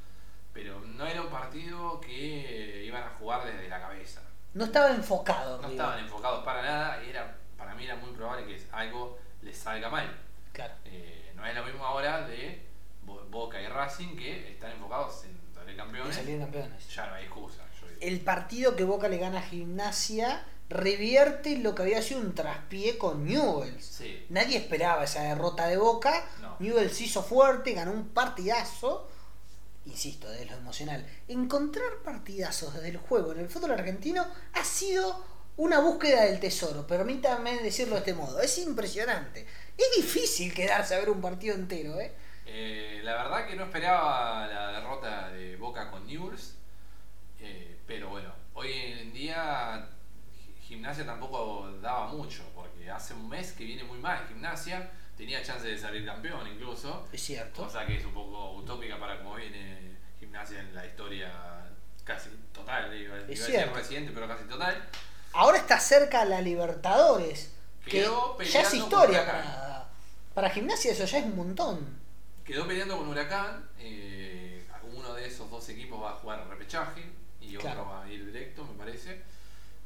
pero no era un partido que iban a jugar desde la cabeza. No estaba enfocado. No estaban enfocados para nada y era para mí era muy probable que algo les salga mal. Claro. Eh, no es lo mismo ahora de Boca y Racing que están enfocados en salir campeones. Ya no hay excusa. yo digo. el partido que Boca le gana a Gimnasia revierte lo que había sido un traspié con Newells. Sí. Nadie esperaba esa derrota de Boca. No. Newells hizo fuerte, ganó un partidazo. Insisto, desde lo emocional. Encontrar partidazos desde el juego en el fútbol argentino ha sido una búsqueda del tesoro. Permítanme decirlo de este modo. Es impresionante. Es difícil quedarse a ver un partido entero, ¿eh? Eh, la verdad que no esperaba la derrota de Boca con Newell's, eh, pero bueno, hoy en día Gi- Gimnasia tampoco daba mucho, porque hace un mes que viene muy mal Gimnasia, tenía chance de salir campeón incluso, Es cierto. cosa que es un poco utópica para cómo viene Gimnasia en la historia casi total, iba a decir cierto. reciente, pero casi total. Ahora está cerca la Libertadores. Que ya es historia para, para gimnasia, eso ya es un montón. Quedó peleando con Huracán. eh, uno de esos dos equipos va a jugar repechaje y Claro. otro va a ir directo, me parece.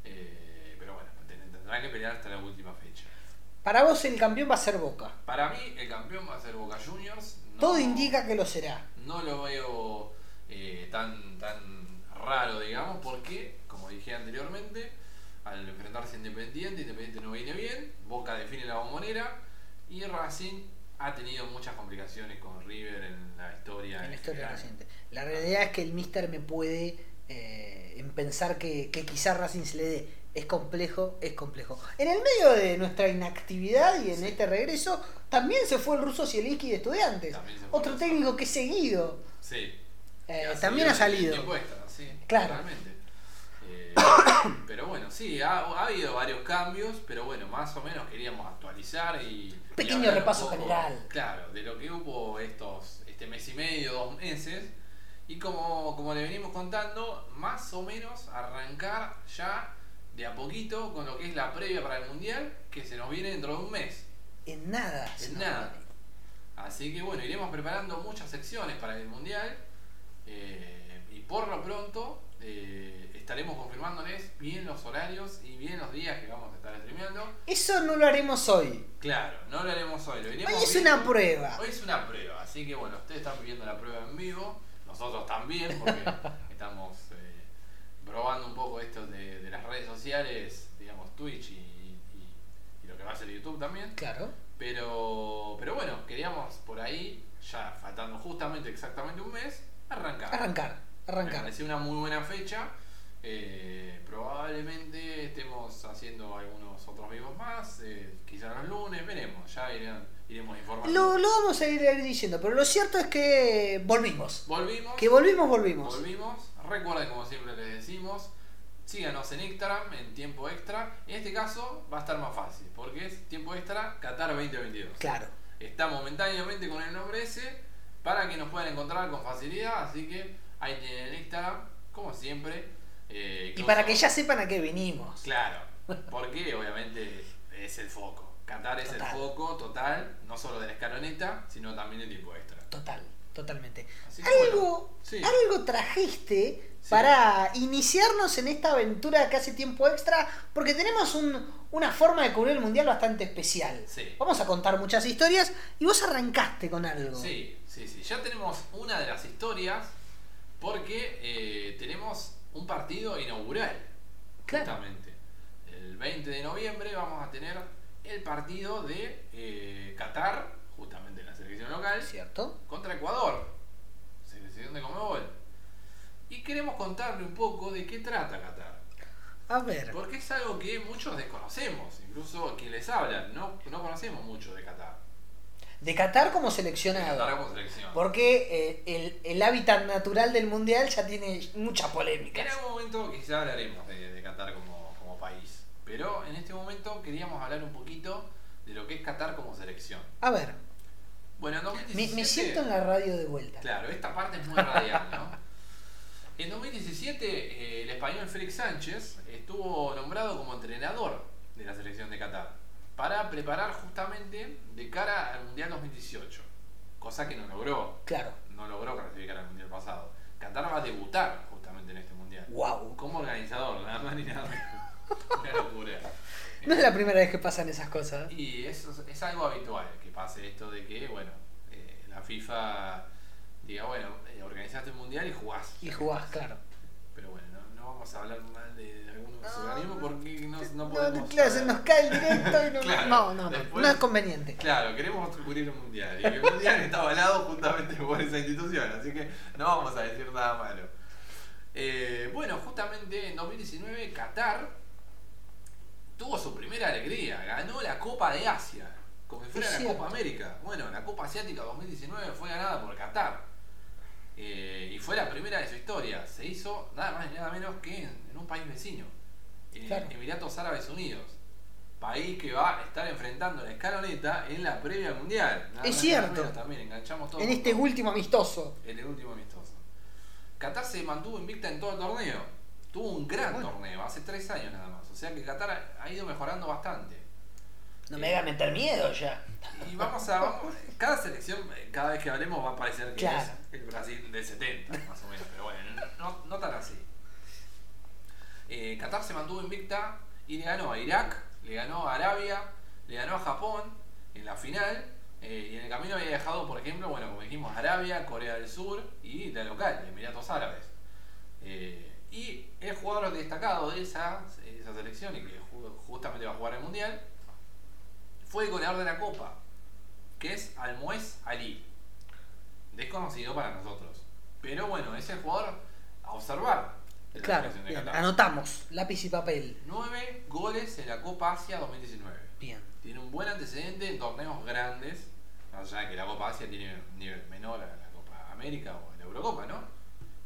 Eh, pero bueno, ten- tendrán que pelear hasta la última fecha. Para vos el campeón va a ser Boca. Para mí, el campeón va a ser Boca Juniors. No- Todo indica que lo será. No lo veo eh, tan, tan raro, digamos, porque, como dije anteriormente, al enfrentarse a Independiente, Independiente no viene bien, Boca define la bombonera y Racing ha tenido muchas complicaciones con River en la historia. En la historia reciente. La realidad es que el Mister me puede eh, en pensar que, que quizá Racing se le dé. Es complejo, es complejo. En el medio de nuestra inactividad y en este regreso, también se fue el ruso Zielinski de estudiantes. Otro técnico que he seguido. Sí. Eh, también ha salido sí, Claro. totalmente. Pero bueno, sí, ha, ha habido varios cambios, pero bueno, más o menos queríamos actualizar y. Pequeño repaso poco, general. Claro, de lo que hubo estos este mes y medio, dos meses. Y como, como le venimos contando, más o menos arrancar ya de a poquito con lo que es la previa para el mundial, que se nos viene dentro de un mes. En nada. En nada. Así que bueno, iremos preparando muchas secciones para el mundial. Eh, y por lo pronto eh, estaremos confirmándoles bien los horarios y bien los días que vamos a estar streameando. Eso no lo haremos hoy. Claro, no lo haremos hoy, lo Hoy es viendo. una prueba. Hoy es una prueba, así que bueno, ustedes están viviendo la prueba en vivo, nosotros también, porque [laughs] estamos eh, probando un poco esto de, de las redes sociales, digamos Twitch y, y- y lo que va a ser YouTube también. Claro. Pero, pero bueno, queríamos por ahí, ya faltando justamente exactamente un mes, arrancar. Arrancar, Me arrancar. pareció una muy buena fecha. Eh, probablemente estemos haciendo algunos otros vivos más, eh, quizás los lunes, veremos, ya irán- iremos informando. Lo, lo vamos a ir, a ir diciendo, pero lo cierto es que volvimos. Volvimos. Que volvimos, volvimos. Volvimos. Recuerden, como siempre les decimos, síganos en Instagram, en tiempo extra. En este caso va a estar más fácil, porque es tiempo extra Qatar 2022. Claro. Está momentáneamente con el nombre ese para que nos puedan encontrar con facilidad. Así que ahí tienen el Instagram, como siempre. Eh, Y para que ya sepan a qué venimos. Claro, [laughs] porque obviamente es el foco. Qatar es Total. el foco total, no solo de la escaloneta, sino también de tiempo extra. Total, totalmente. Algo, bueno, sí. algo trajiste Sí. para iniciarnos en esta aventura que hace tiempo extra, porque tenemos un- una forma de cubrir el mundial bastante especial. Sí. Vamos a contar muchas historias y vos arrancaste con algo. Sí, sí, sí. Ya tenemos una de las historias porque eh, tenemos un partido inaugural. Claro. Justamente. El 20 de noviembre vamos a tener el partido de eh, Qatar, justamente en la selección local, ¿Cierto? contra Ecuador, selección de Comebol. Y queremos contarle un poco de qué trata Qatar. A ver. Porque es algo que muchos desconocemos, incluso quien les hablan, no, no conocemos mucho de Qatar. De Qatar como De seleccionado. Qatar como selección. Porque eh, el, el hábitat natural del mundial ya tiene mucha polémica. En algún momento quizá hablaremos de, de Qatar como, como país. Pero en este momento queríamos hablar un poquito de lo que es Qatar como selección. A ver, Bueno, en me, 2017... me siento en la radio de vuelta. Claro, esta parte es muy radial, ¿no? [laughs] En 2017, eh, el español Félix Sánchez estuvo nombrado como entrenador de la selección de Qatar para preparar justamente de cara al Mundial 2018, cosa que no logró, Claro. no logró clasificar al Mundial pasado. Qatar va a debutar justamente en este Mundial. Wow. Como organizador, nada más ni nada menos. [laughs] Una locura. No es la primera vez que pasan esas cosas. Y eso es, es algo habitual que pase esto de que, bueno, eh, la FIFA diga, bueno, eh, organizaste un mundial y jugás. Y jugás, claro. No, vamos a hablar mal de, algunos No, organismos porque no, no No, podemos. claro, se nos cae el directo y no, [laughs] Claro, no, no, no, después- no es conveniente. Claro, queremos cubrir un mundial. Y el mundial está avalado justamente [laughs] por esa institución, así que no vamos a decir nada malo. Eh, bueno, justamente en 2019 Qatar tuvo su primera alegría, ganó la Copa de Asia, como si fuera la. Copa América. Bueno, la Copa Asiática 2019 fue ganada por Qatar. Eh, y fue la primera de su historia. Se hizo nada más y nada menos que en, en un país vecino, en Claro. Emiratos Árabes Unidos. País que va a estar enfrentando la escaloneta en la previa al mundial. Nada Es cierto. También enganchamos todo. En este todo. último amistoso. En el último amistoso. Qatar se mantuvo invicta en todo el torneo. Tuvo un gran Bueno. torneo, hace tres años nada más. O sea que Qatar ha ido mejorando bastante. No me haga meter miedo ya. Y vamos a. Vamos, cada selección, eh, cada vez que hablemos, va a parecer que Claro. es el Brasil del 70, más o menos. Pero bueno, no, no tan así. Eh, Qatar se mantuvo invicta y le ganó a Irak, le ganó a Arabia, le ganó a Japón en la final. eh, y en el camino había dejado, por ejemplo, bueno, como dijimos, Arabia, Corea del Sur y la local, Emiratos Árabes. Eh, y el jugador destacado de esa, esa selección y que ju- justamente va a jugar el Mundial fue el goleador de la Copa, que es Almoez Ali. Desconocido para nosotros. Pero bueno, es el jugador a observar. la Claro, bien, anotamos. Lápiz y papel. Nueve goles en la Copa Asia 2019. Bien. Tiene un buen antecedente en torneos grandes. Más allá de que la Copa Asia tiene un nivel menor a la Copa América o a la Eurocopa, ¿no?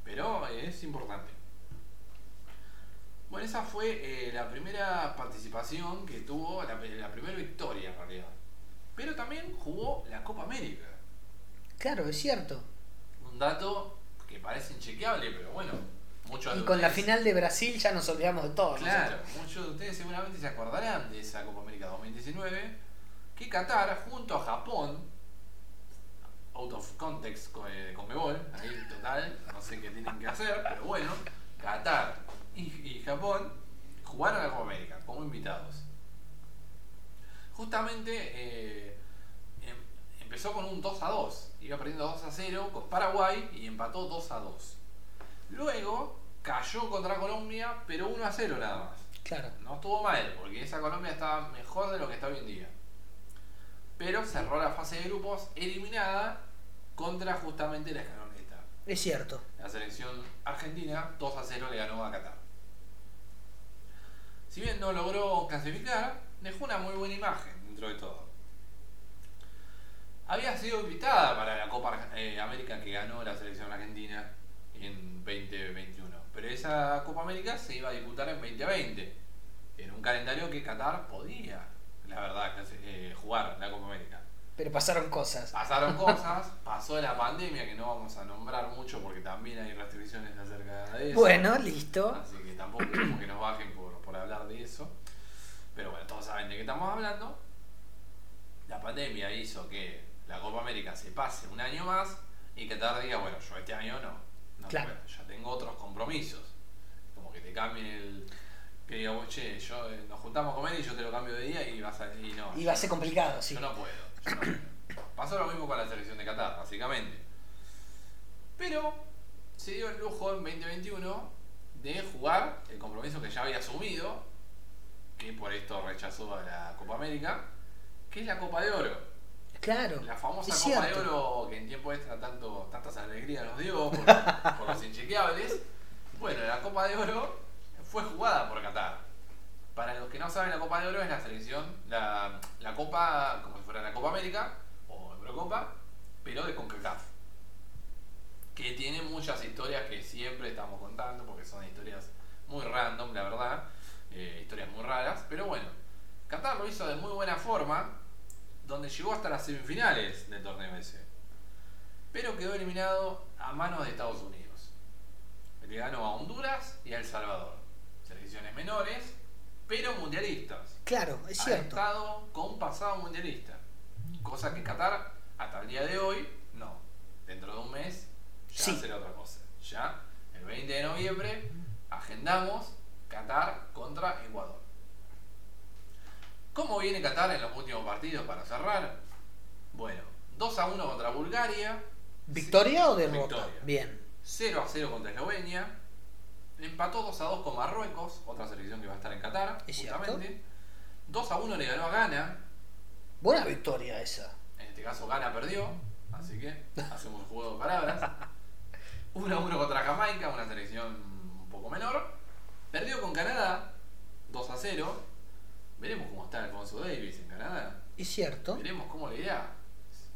Pero es importante. Bueno, esa fue eh, la primera participación que tuvo, la, la primera victoria en realidad. Pero también jugó la Copa América. Claro, es cierto. Un dato que parece inchequeable, pero bueno, muchos Y con la final de Brasil ya nos olvidamos de todo. Claro, muchos de ustedes seguramente se acordarán de esa Copa América 2019, que Qatar junto a Japón out of context con, eh, con Mebol, ahí total, no sé qué tienen que hacer, pero bueno, Qatar y, y Japón jugaron a la Copa América como invitados. Justamente eh, em- empezó con un 2 a 2, iba perdiendo 2 a 0 con Paraguay y empató 2 a 2. Luego cayó contra Colombia, pero 1 a 0 nada más. Claro. No estuvo mal, porque esa Colombia estaba mejor de lo que está hoy en día. Pero cerró la fase de grupos eliminada contra justamente la escaloneta. Es cierto. La selección argentina 2 a 0 le ganó a Qatar. Si bien no logró clasificar, dejó una muy buena imagen dentro de todo. Había sido invitada para la Copa eh, América que ganó la selección argentina en 2021. Pero esa Copa América se iba a disputar en 2020. En un calendario que Qatar podía, la verdad, eh, jugar la Copa América. Pero pasaron cosas. Pasaron [laughs] cosas, pasó la pandemia que no vamos a nombrar mucho porque también hay restricciones acerca de eso. Bueno, listo. Así que tampoco queremos que nos bajen por hablar de eso. Pero bueno, todos saben de qué estamos hablando. La pandemia hizo que la Copa América se pase un año más y que tarde diga, bueno, yo este año no. No Claro. ya tengo otros compromisos. Como que te cambien el. Que diga, vos, che, yo, eh, nos juntamos a comer y yo te lo cambio de día y vas a. Y no, Iba a ser complicado, sí. yo no puedo. yo no puedo. [coughs] Pasó lo mismo con la selección de Qatar, básicamente. Pero se dio el lujo en 2021 de jugar el compromiso que ya había asumido, que por esto rechazó a la Copa América, que es la Copa de Oro. Claro. La famosa Copa de. Oro que en tiempo extra tanto, tantas alegrías nos dio por, [laughs] por los inchequeables. Bueno, la Copa de Oro fue jugada por Qatar. Para los que no saben, la Copa de Oro es la selección, la, la Copa, como si fuera la Copa América o Eurocopa, pero de CONCACAF. Que tiene muchas historias que siempre estamos contando, porque son historias muy random, la verdad, eh, historias muy raras, pero bueno, Qatar lo hizo de muy buena forma, donde llegó hasta las semifinales del torneo ese. Pero quedó eliminado a manos de Estados Unidos. Le ganó a Honduras y a El Salvador. Selecciones menores, pero mundialistas. Claro, es cierto. estado con pasado mundialista. Cosa que Qatar, hasta el día de hoy, no. Dentro de un mes, ya Sí. será otra cosa. Ya, el 20 de noviembre, agendamos Qatar contra Ecuador. ¿Cómo viene Qatar en los últimos partidos para cerrar? Bueno, 2 a 1 contra Bulgaria, ¿Victoria o derrota? Victoria. Bien. 0 a 0 contra Eslovenia, empató 2 a 2 con Marruecos, otra selección que va a estar en Qatar, Es cierto. justamente. 2 a 1 le ganó a Ghana, Buena victoria esa. en este caso Ghana perdió, así que hacemos juego de palabras. [laughs] 1 a 1 contra Jamaica, una selección un poco menor. Perdió con Canadá, 2 a 0. Veremos cómo está Alfonso Davis en Canadá. Es cierto. Veremos cómo le irá.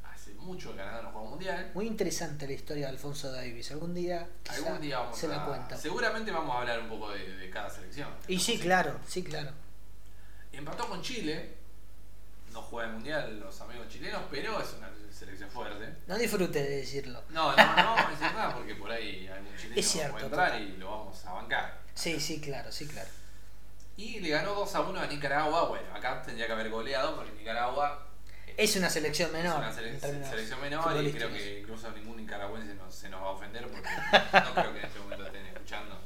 Hace mucho que Canadá no juega un mundial. Muy interesante la historia de Alfonso Davis. Algún día, Algún día vamos se la a. cuenta. Seguramente vamos a hablar un poco de, de cada selección. Y sí, claro, sí, claro. Empató con Chile. No juega el mundial los amigos chilenos, pero es una selección fuerte. No disfrute de decirlo. No, no, no vamos a decir nada porque por ahí algún chileno Es cierto, puede entrar total. y lo vamos a bancar. Sí, sí, claro, sí, claro. Y le ganó 2 a 1 a Nicaragua. Bueno, acá tendría que haber goleado porque Nicaragua Es una selección menor. es una sele- selección menor y creo que incluso ningún nicaragüense nos- se nos va a ofender porque [laughs] no creo que en este momento estén escuchando.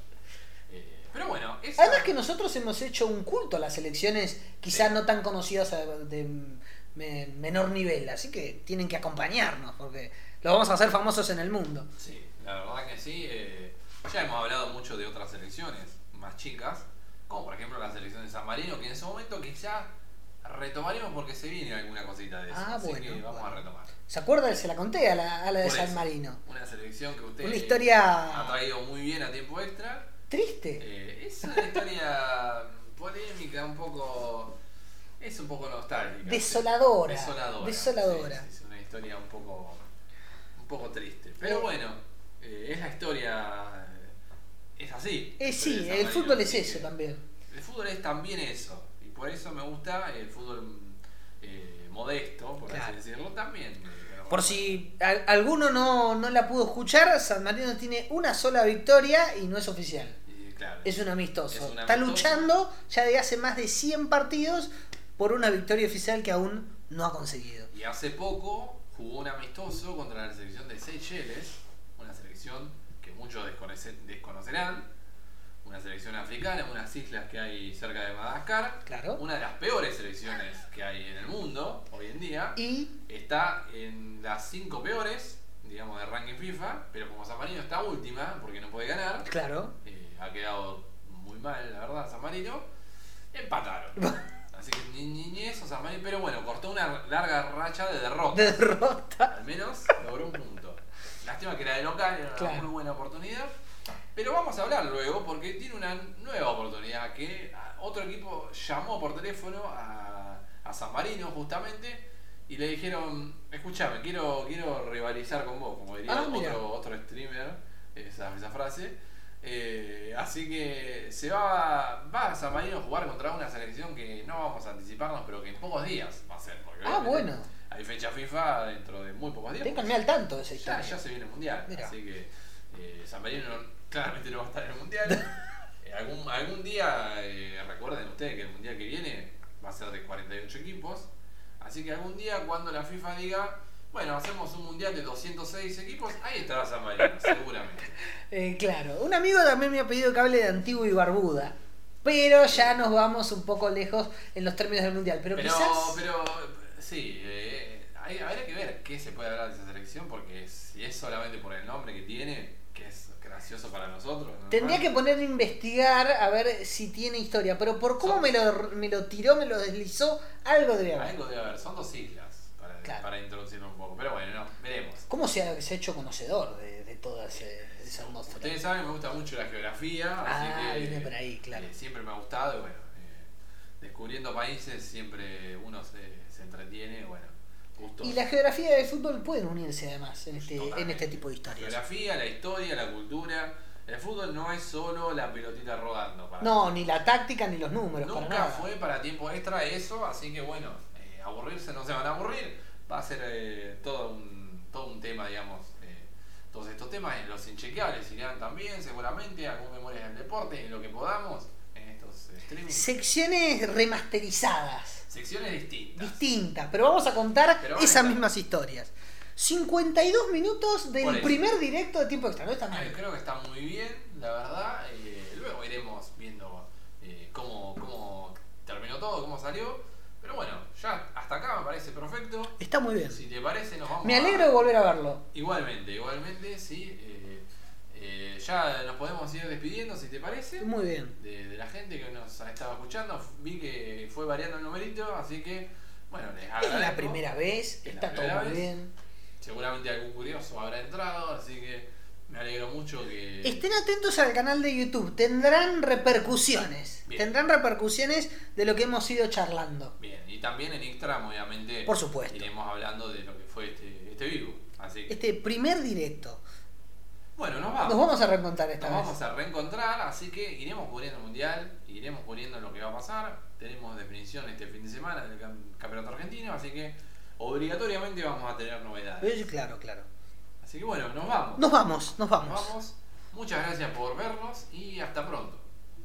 Eh, pero bueno, esa- Además que nosotros hemos hecho un culto a las selecciones quizás Sí. no tan conocidas a- de me- menor nivel, así que tienen que acompañarnos porque lo vamos a hacer famosos en el mundo. Sí, la verdad que sí. eh, ya hemos hablado mucho de otras selecciones más chicas, como por ejemplo la selección de San Marino, que en ese momento quizá retomaremos porque se viene alguna cosita de eso. Ah, así bueno, que vamos bueno. a retomar. ¿Se acuerda? Se la conté a la, a la de San Marino. Una selección que usted Una historia- ha traído muy bien a tiempo extra. Triste. Eh, es una historia polémica, un poco. Es un poco nostálgica. Desoladora. Desoladora. Desoladora. Sí, es una historia un poco. un poco triste. Pero Eh. bueno, eh, es la historia. eh, Es así. Eh, sí, el fútbol es eso también. El fútbol es también eso. Y por eso me gusta el fútbol eh, modesto, por Claro. así decirlo, también. Por si al- alguno no, no la pudo escuchar, San Marino tiene una sola victoria y no es oficial. Y, claro, Es un amistoso. Es un Está luchando ya de hace más de 100 partidos por una victoria oficial que aún no ha conseguido. Y hace poco jugó un amistoso contra la selección de Seychelles, una selección que muchos desconoce- desconocerán, una selección africana, unas islas que hay cerca de Madagascar, Claro. una de las peores selecciones que hay en el mundo hoy en día. Y Está en las cinco peores, digamos, de ranking FIFA, pero como San Marino está última, porque no puede ganar, claro. eh, ha quedado muy mal, la verdad, San Marino, empataron. [laughs] Así que ni, ni, ni eso San Marino, pero bueno, cortó una larga racha de derrota. De derrota. Al menos logró un punto. Lástima que era de local, era una Claro. muy buena oportunidad. Pero vamos a hablar luego porque tiene una nueva oportunidad que otro equipo llamó por teléfono a, a San Marino justamente y le dijeron, escúchame, quiero, quiero rivalizar con vos, como diría Ah, otro, otro streamer, esa, esa frase. Eh, así que se va, va a San Marino a jugar contra una selección que no vamos a anticiparnos, pero que en pocos días va a ser. porque Ah, bueno. Hay fecha FIFA dentro de muy pocos días. Ténganme al tanto de esa Ya, historia. ya se viene el mundial, así que eh, San Marino no- claramente no va a estar en el mundial. [laughs] Eh, algún, algún día, recuerden ustedes que el mundial que viene va a ser de 48 equipos. Así que algún día, cuando la FIFA diga, bueno, hacemos un mundial de 206 equipos, ahí estará San Marino, seguramente. Eh, claro, un amigo también me ha pedido que hable de Antigua y Barbuda. Pero ya nos vamos un poco lejos en los términos del mundial. Pero, Pero, quizás. pero sí, eh, hay, habría que ver qué se puede hablar de esa selección, porque si es solamente por el nombre que tiene, que es gracioso para nosotros. ¿no? Tendría que poner a investigar a ver si tiene historia. Pero por cómo Son- me lo, me lo tiró, me lo deslizó, algo debe haber. Algo debe haber, son dos islas Claro. para introducirlo un poco. Pero bueno, no, veremos. ¿Cómo se ha, se ha hecho conocedor de, de toda ese- esa atmósfera? Ustedes saben, me gusta mucho la geografía, Ah, así que viene por ahí, claro. eh, siempre me ha gustado. y Bueno, eh, descubriendo países siempre uno se, se entretiene. Bueno, gusto. Y la geografía del fútbol pueden unirse además en este, en este tipo de historias. geografía, la historia, la cultura. El fútbol no es solo la pelotita rodando. Para No, ni la táctica ni los números, para Nunca nada. fue para tiempo extra eso, así que bueno, eh, aburrirse no se van a aburrir. Va a ser eh, todo, un, todo un tema, digamos. eh, todos estos temas, en los inchequeables irán también, seguramente, algún Memorias del Deporte, en lo que podamos, en estos eh, streaming. Secciones remasterizadas, Secciones distintas. distintas, pero vamos a contar a esas mismas historias. 52 minutos del primer directo de tiempo extra, no está Eh, mal. Creo que está muy bien, la verdad. eh, luego iremos viendo eh, cómo, cómo terminó todo, cómo salió. Pero bueno, ya hasta acá me parece perfecto. Está muy bien. Si te parece, nos vamos Me a- alegro de volver a verlo. Igualmente, igualmente, sí. eh, eh, ya nos podemos ir despidiendo, si te parece, Muy bien. de, de la gente que nos ha estado escuchando. Vi que fue variando el numerito, así que, bueno, les Es agradezco. la primera vez, Es está todo muy bien. Seguramente algún curioso habrá entrado, así que me alegro mucho que... Estén atentos al canal de YouTube, tendrán repercusiones. Bien. Tendrán repercusiones de lo que hemos ido charlando. Bien, y también en Instagram, obviamente, Por supuesto. iremos hablando de lo que fue este, este vivo. Así que, Este primer directo. bueno, nos vamos. Nos vamos a reencontrar esta Nos vez. vamos a reencontrar, así que iremos cubriendo el mundial, iremos cubriendo lo que va a pasar. Tenemos definición este fin de semana del cam- campeonato argentino, así que obligatoriamente vamos a tener novedades. Claro, claro. Así que bueno, nos vamos. Nos vamos, nos Nos vamos. vamos. Muchas gracias por vernos y hasta pronto.